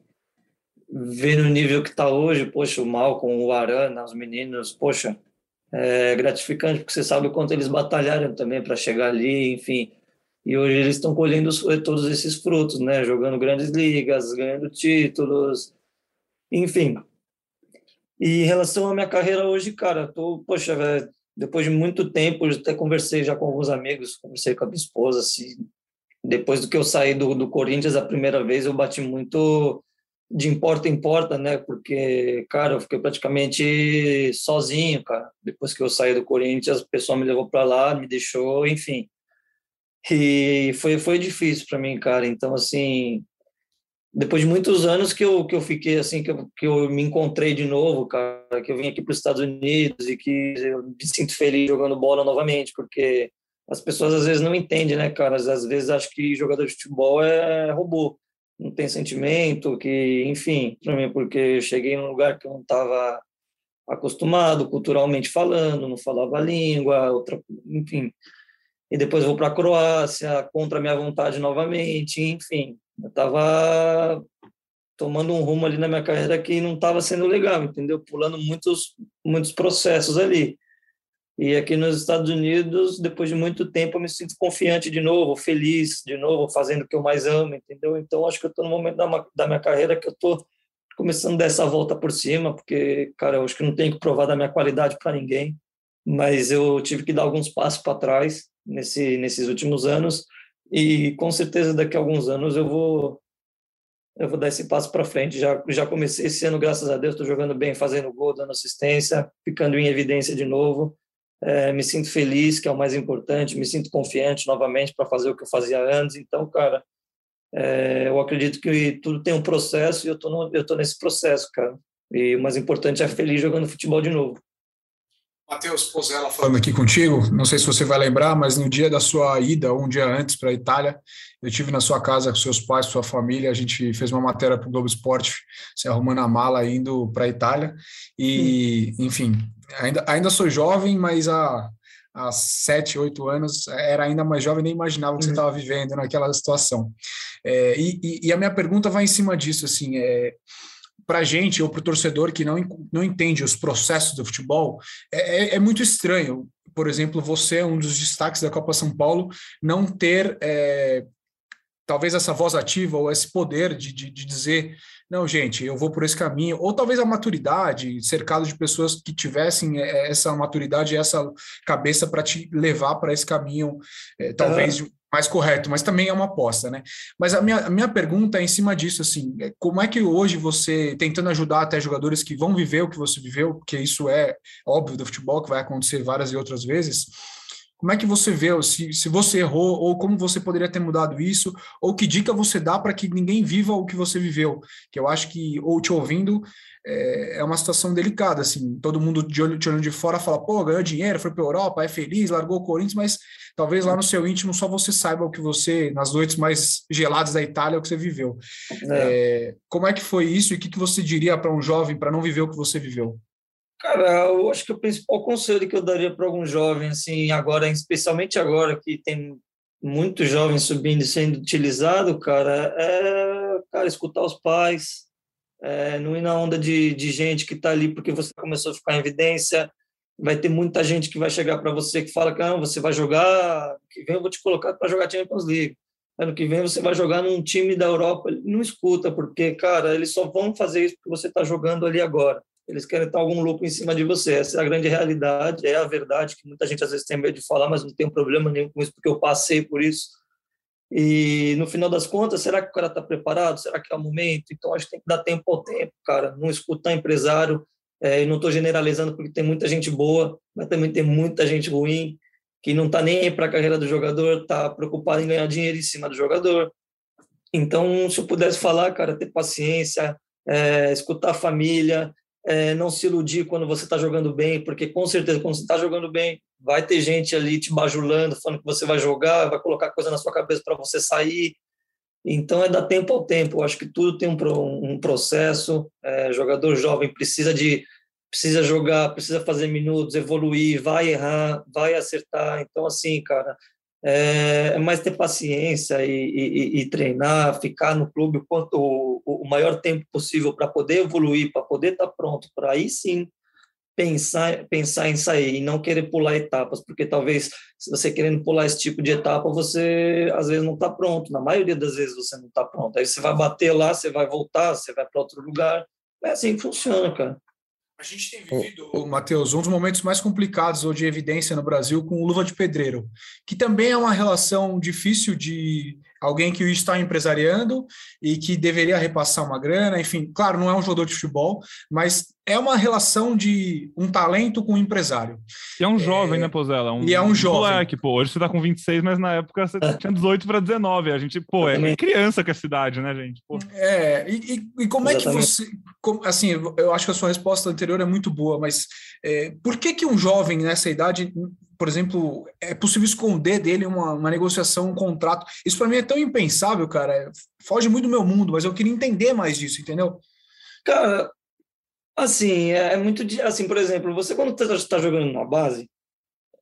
ver no nível que está hoje, poxa, o Malcolm, o Arana, os meninos, poxa, é gratificante, porque você sabe o quanto eles batalharam também para chegar ali, enfim. E hoje eles estão colhendo todos esses frutos, né? Jogando grandes ligas, ganhando títulos, enfim. E em relação à minha carreira hoje, cara, tô, poxa, velho, depois de muito tempo, eu até conversei já com alguns amigos, conversei com a minha esposa, assim, depois do que eu saí do, do Corinthians a primeira vez, eu bati muito de importa em porta, né? Porque, cara, eu fiquei praticamente sozinho, cara. Depois que eu saí do Corinthians, o pessoal me levou para lá, me deixou, enfim. E foi foi difícil para mim, cara. Então, assim, depois de muitos anos que eu que eu fiquei assim, que eu, que eu me encontrei de novo, cara, que eu vim aqui para os Estados Unidos e que eu me sinto feliz jogando bola novamente, porque as pessoas às vezes não entendem, né, cara? Às vezes acho que jogador de futebol é robô não tem sentimento, que, enfim, para mim, porque cheguei num lugar que eu não estava acostumado, culturalmente falando, não falava a língua, outra, enfim. E depois vou para a Croácia, contra a minha vontade novamente, enfim. Eu estava tomando um rumo ali na minha carreira que não estava sendo legal, entendeu? Pulando muitos, muitos processos ali. E aqui nos Estados Unidos, depois de muito tempo, eu me sinto confiante de novo, feliz de novo, fazendo o que eu mais amo, entendeu? Então, acho que eu estou no momento da, da minha carreira que eu estou começando a dar essa volta por cima, porque, cara, eu acho que não tenho que provar da minha qualidade para ninguém, mas eu tive que dar alguns passos para trás nesse, nesses últimos anos e com certeza daqui a alguns anos eu vou eu vou dar esse passo para frente. Já já comecei esse ano, graças a Deus, estou jogando bem, fazendo gol, dando assistência, ficando em evidência de novo é, me sinto feliz, que é o mais importante, me sinto confiante novamente para fazer o que eu fazia antes. Então, cara, é, eu acredito que tudo tem um processo e eu tô, eu tô nesse processo, cara. E o mais importante é feliz jogando futebol de novo. Matheus Pozella falando aqui contigo. Não sei se você vai lembrar, mas no dia da sua ida, um dia antes para a Itália, eu tive na sua casa com seus pais, sua família. A gente fez uma matéria para o Globo Esporte, se arrumando a mala indo para a Itália. E, enfim, ainda, ainda sou jovem, mas há, há sete, oito anos era ainda mais jovem, nem imaginava o que você estava vivendo naquela situação. É, e, e, a minha pergunta vai em cima disso, assim, é para a gente ou para o torcedor que não, não entende os processos do futebol, é, é, é, muito estranho. Por exemplo, você um dos destaques da Copa São Paulo, não ter é, talvez essa voz ativa ou esse poder de, de, de, dizer, não, gente, eu vou por esse caminho, ou talvez a maturidade, cercado de pessoas que tivessem é, essa maturidade e essa cabeça para te levar para esse caminho, é, talvez mais correto, mas também é uma aposta, né? Mas a minha, a minha pergunta é em cima disso, assim, é como é que hoje você, tentando ajudar até jogadores que vão viver o que você viveu, porque isso é óbvio do futebol, que vai acontecer várias e outras vezes, como é que você vê, se, se você errou, ou como você poderia ter mudado isso, ou que dica você dá para que ninguém viva o que você viveu? Que eu acho que, ou te ouvindo, é, é uma situação delicada, assim, todo mundo de olho, de olho de fora fala, pô, ganhou dinheiro, foi para a Europa, é feliz, largou o Corinthians, mas talvez lá no seu íntimo só você saiba o que você, nas noites mais geladas da Itália, o que você viveu. É. É, como é que foi isso e o que, que você diria para um jovem para não viver o que você viveu? Cara, eu acho que o principal conselho que eu daria para algum jovem, assim, agora, especialmente agora que tem muitos jovens subindo e sendo utilizado, cara, é, cara, escutar os pais, é, não ir na onda de, de gente que está ali porque você começou a ficar em evidência, vai ter muita gente que vai chegar para você que fala que não, você vai jogar, que vem eu vou te colocar para jogar Champions League. Ano que vem você vai jogar num time da Europa. Não escuta, porque, cara, eles só vão fazer isso porque você está jogando ali agora. Eles querem estar algum louco em cima de você. Essa é a grande realidade, é a verdade que muita gente às vezes tem medo de falar, mas não tem problema nenhum com isso, porque eu passei por isso. E no final das contas, será que o cara está preparado? Será que é o momento? Então acho que tem que dar tempo ao tempo, cara. Não escutar empresário, é, não estou generalizando porque tem muita gente boa, mas também tem muita gente ruim que não está nem para a carreira do jogador, está preocupado em ganhar dinheiro em cima do jogador. Então, se eu pudesse falar, cara, ter paciência, é, escutar a família, é, não se iludir quando você está jogando bem, porque com certeza quando você está jogando bem, vai ter gente ali te bajulando, falando que você vai jogar, vai colocar coisa na sua cabeça para você sair. Então é dar tempo ao tempo. Eu acho que tudo tem um, um processo. É, jogador jovem precisa de precisa jogar, precisa fazer minutos, evoluir, vai errar, vai acertar. Então assim, cara, é, é mais ter paciência e, e, e, treinar, ficar no clube o, quanto, o, o maior tempo possível para poder evoluir, para poder estar tá pronto, para aí sim pensar, pensar em sair e não querer pular etapas, porque talvez se você querendo pular esse tipo de etapa, você às vezes não está pronto, na maioria das vezes você não está pronto. Aí você vai bater lá, você vai voltar, você vai para outro lugar. É assim que funciona, cara. A gente tem vivido, Matheus, um dos momentos mais complicados ou de evidência no Brasil com o Luva de Pedreiro, que também é uma relação difícil de alguém que está empresariando e que deveria repassar uma grana, enfim, claro, não é um jogador de futebol, mas é uma relação de um talento com um empresário. E é um jovem, é... né, Pozela? Um, e é um, um jovem. Moleque, pô, hoje você tá com 26, mas na época você tinha 18 para 19. A gente, pô, é criança que é a cidade, né, gente? Pô. É, e, e, e como Exatamente. é que você. Como, assim, eu acho que a sua resposta anterior é muito boa, mas é, por que, que um jovem nessa idade por exemplo, é possível esconder dele uma, uma negociação, um contrato. Isso para mim é tão impensável, cara. Foge muito do meu mundo, mas eu queria entender mais disso, entendeu? Cara, assim, é, é muito. Assim, por exemplo, você quando está jogando na base,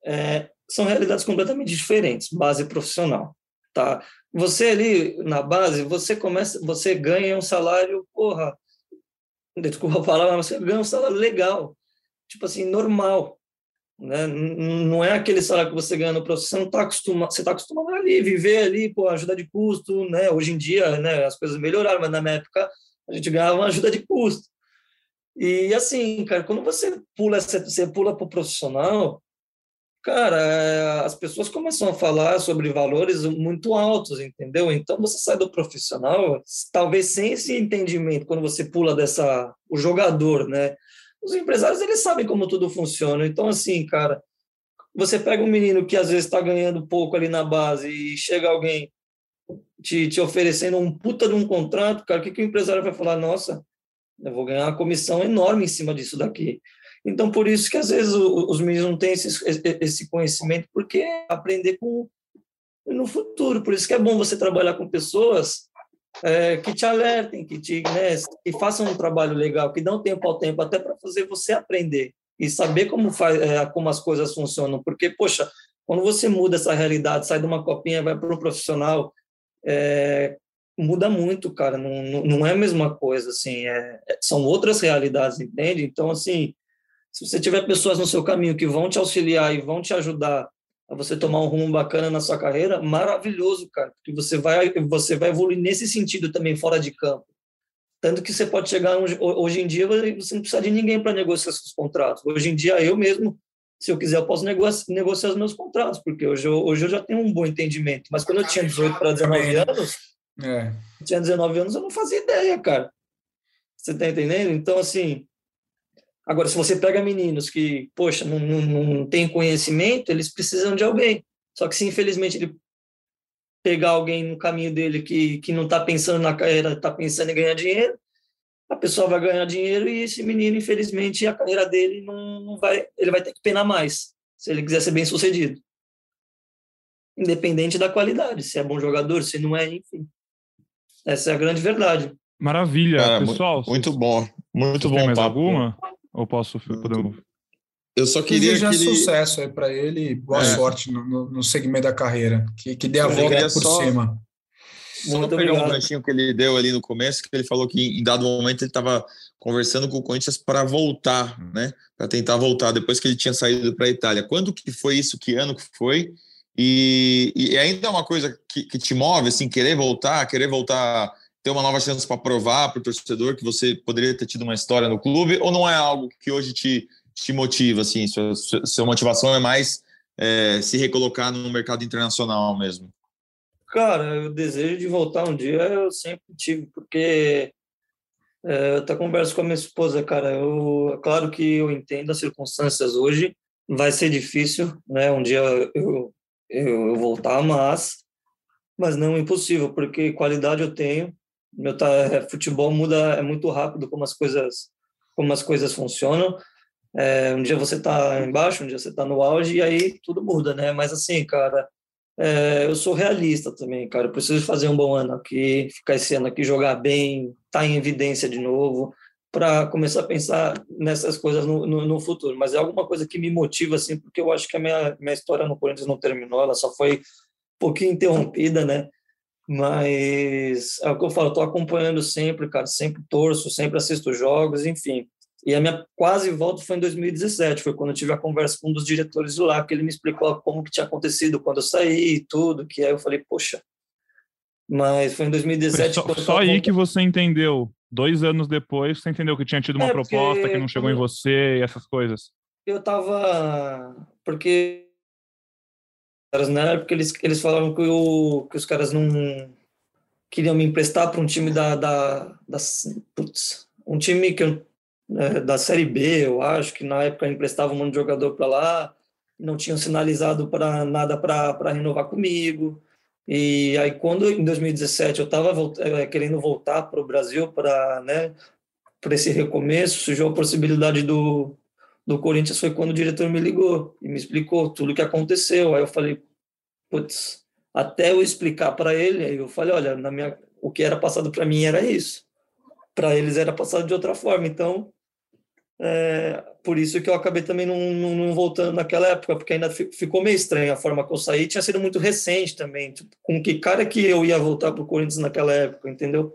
é, são realidades completamente diferentes, base profissional, tá? Você ali na base, você começa, você ganha um salário, porra, desculpa a palavra, mas você ganha um salário legal, tipo assim, normal, né? Não é aquele salário que você ganha no processo, você não está acostumado, você está acostumado ali, viver ali, pô, ajuda de custo, né? Hoje em dia, né, as coisas melhoraram, mas na minha época a gente ganhava ajuda de custo. E assim, cara, quando você pula, você pula para o profissional, cara, é, as pessoas começam a falar sobre valores muito altos, entendeu? Então você sai do profissional, talvez sem esse entendimento, quando você pula dessa, o jogador, né? Os empresários eles sabem como tudo funciona. Então, assim, cara, você pega um menino que às vezes está ganhando pouco ali na base e chega alguém te, te oferecendo um puta de um contrato, cara, o que, que o empresário vai falar? Nossa, eu vou ganhar uma comissão enorme em cima disso daqui. Então, por isso que às vezes os meninos não têm esse, esse conhecimento, porque aprender com no futuro. Por isso que é bom você trabalhar com pessoas é, que te alertem, que, te, né, que façam um trabalho legal, que dão tempo ao tempo, até para fazer você aprender e saber como, faz, é, como as coisas funcionam. Porque, poxa, quando você muda essa realidade, sai de uma copinha, vai para um profissional, é, muda muito, cara. Não, não é a mesma coisa, assim. É, é, são outras realidades, entende? Então, assim, se você tiver pessoas no seu caminho que vão te auxiliar e vão te ajudar a você tomar um rumo bacana na sua carreira, maravilhoso, cara, porque você vai, você vai evoluir nesse sentido também fora de campo. Tanto que você pode chegar, hoje em dia, você não precisa de ninguém para negociar seus contratos. Hoje em dia, eu mesmo, se eu quiser, eu posso negociar, os meus contratos, porque hoje eu, hoje eu já tenho um bom entendimento. Mas quando eu tinha 18 para 19 anos, é. tinha 19 anos, eu não fazia ideia, cara. Você tá entendendo? Então, assim, Agora, se você pega meninos que, poxa, não, não, não tem conhecimento, eles precisam de alguém. Só que se infelizmente ele pegar alguém no caminho dele que, que não está pensando na carreira, está pensando em ganhar dinheiro, a pessoa vai ganhar dinheiro e esse menino, infelizmente, a carreira dele não, não vai, ele vai ter que penar mais, se ele quiser ser bem sucedido. Independente da qualidade, se é bom jogador, se não é, enfim. Essa é a grande verdade. Maravilha, Cara, pessoal. Muito bom, muito bom. Mais papo. alguma? Ou posso poder... Eu só queria desejar que ele... sucesso aí para ele, boa é. sorte no, no, segmento da carreira, que, que dê a volta por só... cima. Só Muito pegar obrigado. um ganchinho que ele deu ali no começo, que ele falou que em dado momento ele estava conversando com o Corinthians para voltar, né? Para tentar voltar depois que ele tinha saído para a Itália. Quando que foi isso? Que ano que foi? E, e ainda é uma coisa que, que te move, assim, querer voltar, querer voltar ter uma nova chance para provar para o torcedor que você poderia ter tido uma história no clube, ou não é algo que hoje te, te motiva, assim, sua, sua motivação é mais é, se recolocar no mercado internacional mesmo? Cara, o desejo de voltar um dia eu sempre tive, porque é, eu até converso com a minha esposa, cara, eu, é claro que eu entendo as circunstâncias hoje, vai ser difícil, né, um dia eu, eu, eu voltar, mas mas não impossível, porque qualidade eu tenho, meu tá, futebol muda é muito rápido como as coisas como as coisas funcionam. É, um dia você tá embaixo, um dia você tá no auge, e aí tudo muda, né? Mas assim, cara, é, eu sou realista também, cara. Eu preciso fazer um bom ano aqui, ficar esse ano aqui, jogar bem, estar tá em evidência de novo, para começar a pensar nessas coisas no, no, no, futuro. Mas é alguma coisa que me motiva, assim, porque eu acho que a minha, minha história no Corinthians não terminou, ela só foi um pouquinho interrompida, né? Mas é o que eu falo, estou acompanhando sempre, cara, sempre torço, sempre assisto jogos, enfim. E a minha quase volta foi em 2017, foi quando eu tive a conversa com um dos diretores do lá, que ele me explicou como que tinha acontecido quando eu saí e tudo, que aí eu falei, poxa. Mas foi em 2017. Foi só, só aí que você entendeu, dois anos depois, você entendeu que tinha tido uma é, proposta que não chegou em você e essas coisas. Eu tava. Porque na época eles, eles falavam que, eu, que os caras não queriam me emprestar para um time da, da, da putz, um time que eu, né, da Série B, eu acho, que na época emprestava um monte de jogador para lá, não tinham sinalizado para nada para renovar comigo. E aí, quando em 2017 eu estava é, querendo voltar para o Brasil para né, esse recomeço, surgiu a possibilidade do, do Corinthians foi quando o diretor me ligou e me explicou tudo o que aconteceu. Aí eu falei, putz, até eu explicar para ele, aí eu falei, olha, na minha, o que era passado para mim era isso. Para eles era passado de outra forma. Então, é, por isso que eu acabei também não, não, não, voltando naquela época, porque ainda ficou meio estranho a forma que eu saí. Tinha sido muito recente também. Tipo, com que cara que eu ia voltar para o Corinthians naquela época, entendeu?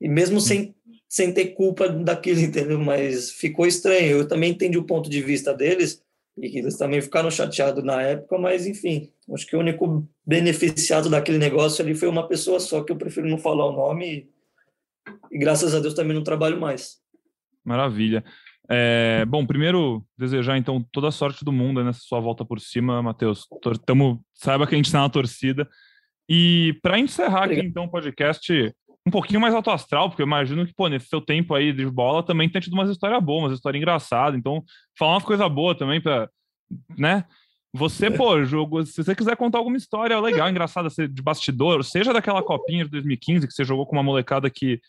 E mesmo sem sem ter culpa daquilo, entendeu? Mas ficou estranho. Eu também entendi o ponto de vista deles e que eles também ficaram chateados na época, mas enfim, acho que o único beneficiado daquele negócio ali foi uma pessoa só, que eu prefiro não falar o nome e, e graças a Deus também não trabalho mais. Maravilha. É, bom, primeiro desejar então toda a sorte do mundo nessa sua volta por cima, Matheus. Tamo, saiba que a gente está na torcida. E para encerrar Obrigado. aqui então o podcast, um pouquinho mais alto astral, porque eu imagino que, pô, nesse seu tempo aí de bola também tem tido umas histórias boas, umas histórias engraçadas. Então, falar umas coisas boas também para, né? Você, pô, jogo, se você quiser contar alguma história legal, engraçada, de bastidor, seja daquela copinha de 2015 que você jogou com uma molecada que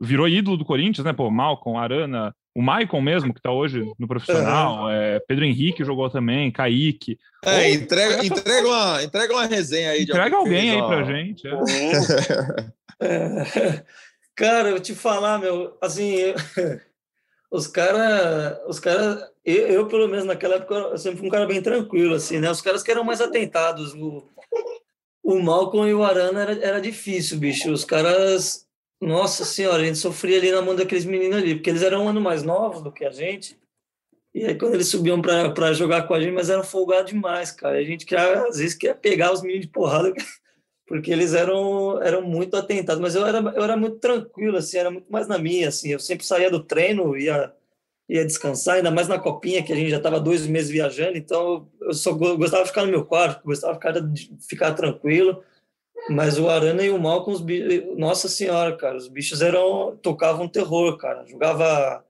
virou ídolo do Corinthians, né? Pô, Malcom, Arana, o Maicon mesmo, que tá hoje no profissional, uhum. é, Pedro Henrique jogou também, Kaique. É, Ou, entrega, entrega, uma, entrega uma resenha aí. Entrega alguém aí ó. pra gente. É. É, cara, eu te falar, meu, assim, eu, os caras, os cara, eu, eu, pelo menos naquela época, eu sempre fui um cara bem tranquilo, assim, né? Os caras que eram mais atentados, o, o Malcolm e o Arana era, era difícil, bicho. Os caras, nossa senhora, a gente sofria ali na mão daqueles meninos ali, porque eles eram um ano mais novos do que a gente. E aí, quando eles subiam para jogar com a gente, mas eram folgados demais, cara. A gente queria, às vezes queria pegar os meninos de porrada porque eles eram, eram muito atentados, mas eu era, eu era muito tranquilo, assim, era muito mais na minha, assim, eu sempre saía do treino, ia, ia descansar, ainda mais na copinha, que a gente já estava dois meses viajando, então eu só gostava de ficar no meu quarto, gostava de ficar, de ficar tranquilo, mas o Arana e o Malcolm, os bichos, nossa senhora, cara, os bichos eram, tocavam terror, cara, jogava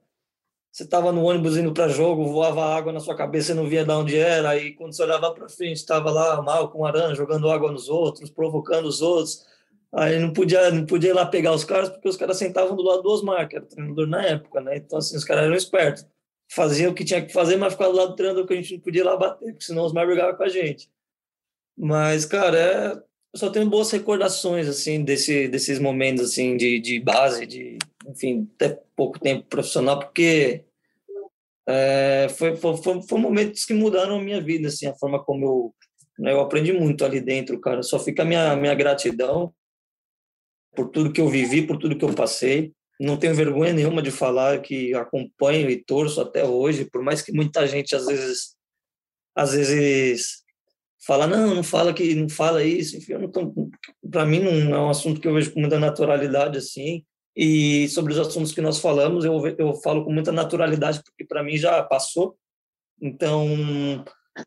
você estava no ônibus indo para jogo, voava água na sua cabeça, você não via de onde era, aí quando você olhava para frente, estava lá mal com aranha, jogando água nos outros, provocando os outros. Aí não podia, não podia ir lá pegar os caras, porque os caras sentavam do lado do Osmar, que era treinador na época, né? Então, assim, os caras eram espertos. Faziam o que tinha que fazer, mas ficava do lado do treinador que a gente não podia ir lá bater, porque senão os Osmar brigava com a gente. Mas, cara, é, eu só tenho boas recordações, assim, desse, desses momentos, assim, de, de base, de, enfim, até pouco tempo profissional, porque é, foi, foi, foi, momentos que mudaram a minha vida, assim, a forma como eu, né, eu aprendi muito ali dentro, cara. Só fica a minha, minha gratidão por tudo que eu vivi, por tudo que eu passei. Não tenho vergonha nenhuma de falar que acompanho e torço até hoje, por mais que muita gente às vezes às vezes fala não, não fala que não fala isso, enfim, para mim não é um assunto que eu vejo com muita naturalidade assim. E sobre os assuntos que nós falamos, eu, eu falo com muita naturalidade, porque para mim já passou. Então,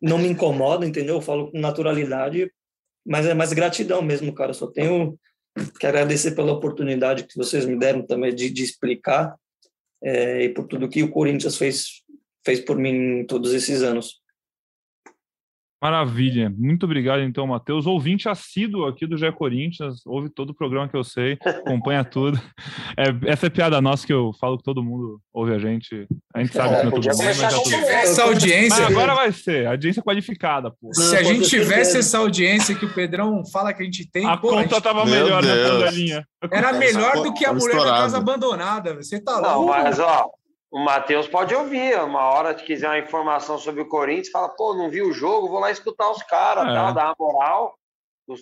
não me incomoda, entendeu? Eu falo com naturalidade, mas é mais gratidão mesmo, cara. Eu só tenho que agradecer pela oportunidade que vocês me deram também de, de explicar é, e por tudo que o Corinthians fez, fez por mim todos esses anos. Maravilha. Muito obrigado, então, Matheus. Ouvinte assíduo aqui do Gé Corinthians, ouve todo o programa que eu sei, acompanha tudo. É, essa é piada nossa que eu falo que todo mundo ouve a gente. A gente sabe é, que não é todo mundo, mas é tudo. Essa audiência. Mas agora vai ser, audiência qualificada, pô. Se a gente tivesse essa audiência que o Pedrão fala que a gente tem, a pô, conta a gente... tava melhor na pandelinha. Era melhor do que a mulher da casa abandonada. Você tá louco. Não, mas ó, o Matheus pode ouvir. Uma hora que quiser uma informação sobre o Corinthians, fala, pô, não vi o jogo, vou lá escutar os caras, é. tá, dar uma moral.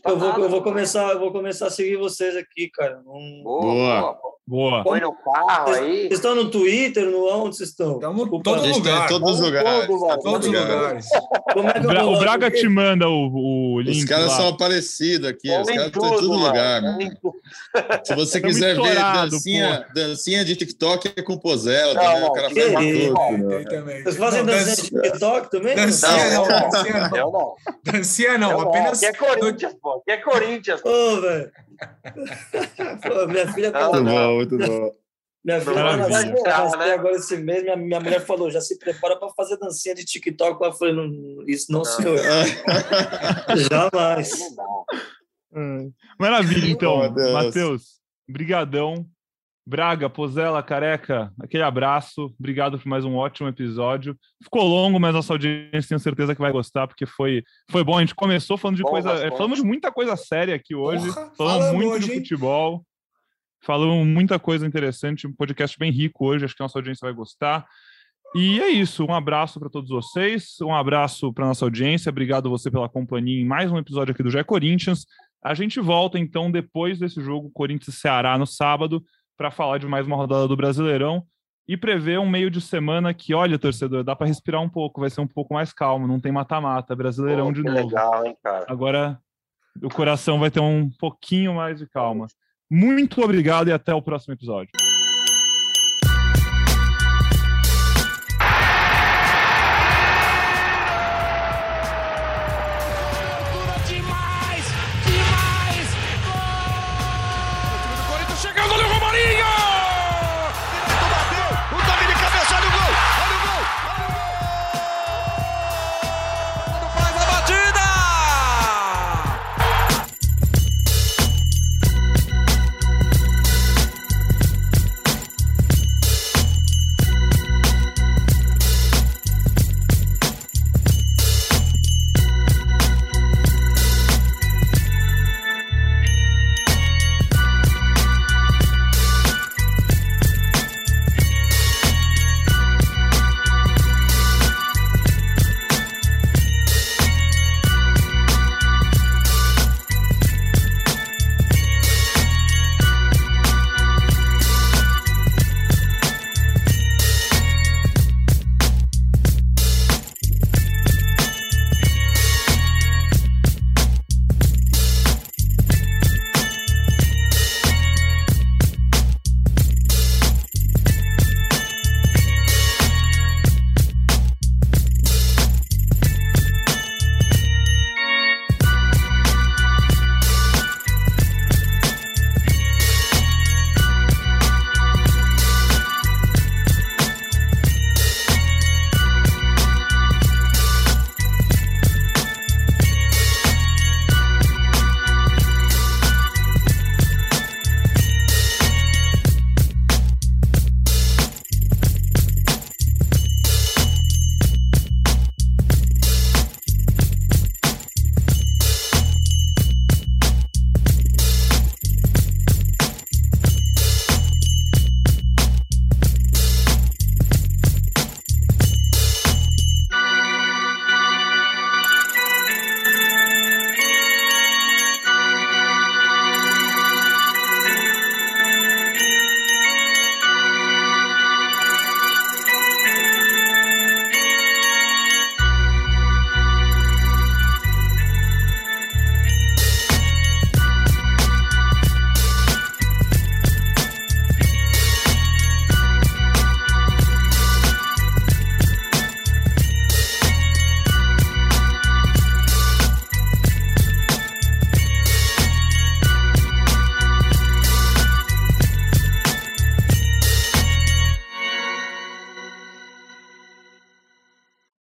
Eu vou, eu vou começar, eu vou começar a seguir vocês aqui, cara. Boa, boa. boa. Põe no carro aí. Vocês estão no Twitter, no onde vocês estão? Estamos em todo lugar. todos os lugares. Todos os lugares. É o Braga te manda o, o link. Os caras lá. são aparecidos aqui. Os caras estão em todo lugar. Se você quiser ver dancinha, dancinha de TikTok, é com Pozela. Também, o cara faz tudo. Vocês fazem dancinha de TikTok também? Dancinha não. Dancinha não. Dancinha não. Apenas. Que é Corinthians, pô. Que é Corinthians. Ô, velho. Minha filha tá Muito bom, muito bom. Minha filha tá nasceu né? agora esse mês. Minha, minha mulher falou: já se prepara para fazer dancinha de TikTok. Eu falei: não, isso não, não. senhor. Jamais. Hum. Maravilha, então, Matheus. Brigadão. Braga, Pozela, Careca, aquele abraço. Obrigado por mais um ótimo episódio. Ficou longo, mas nossa audiência tenho certeza que vai gostar, porque foi, foi bom. A gente começou falando de Bom, coisa. É, falamos de muita coisa séria aqui hoje. Porra, falamos muito hoje, de futebol. Falamos muita coisa interessante. Um podcast bem rico hoje. Acho que a nossa audiência vai gostar. E é isso. Um abraço para todos vocês. Um abraço para nossa audiência. Obrigado você pela companhia em mais um episódio aqui do Gé Corinthians. A gente volta então depois desse jogo Corinthians Ceará no sábado para falar de mais uma rodada do Brasileirão e prever um meio de semana que, olha, torcedor, dá para respirar um pouco, vai ser um pouco mais calmo, não tem mata-mata, Brasileirão Pô, de novo. Legal, hein, cara? Agora o coração vai ter um pouquinho mais de calma. Muito obrigado e até o próximo episódio.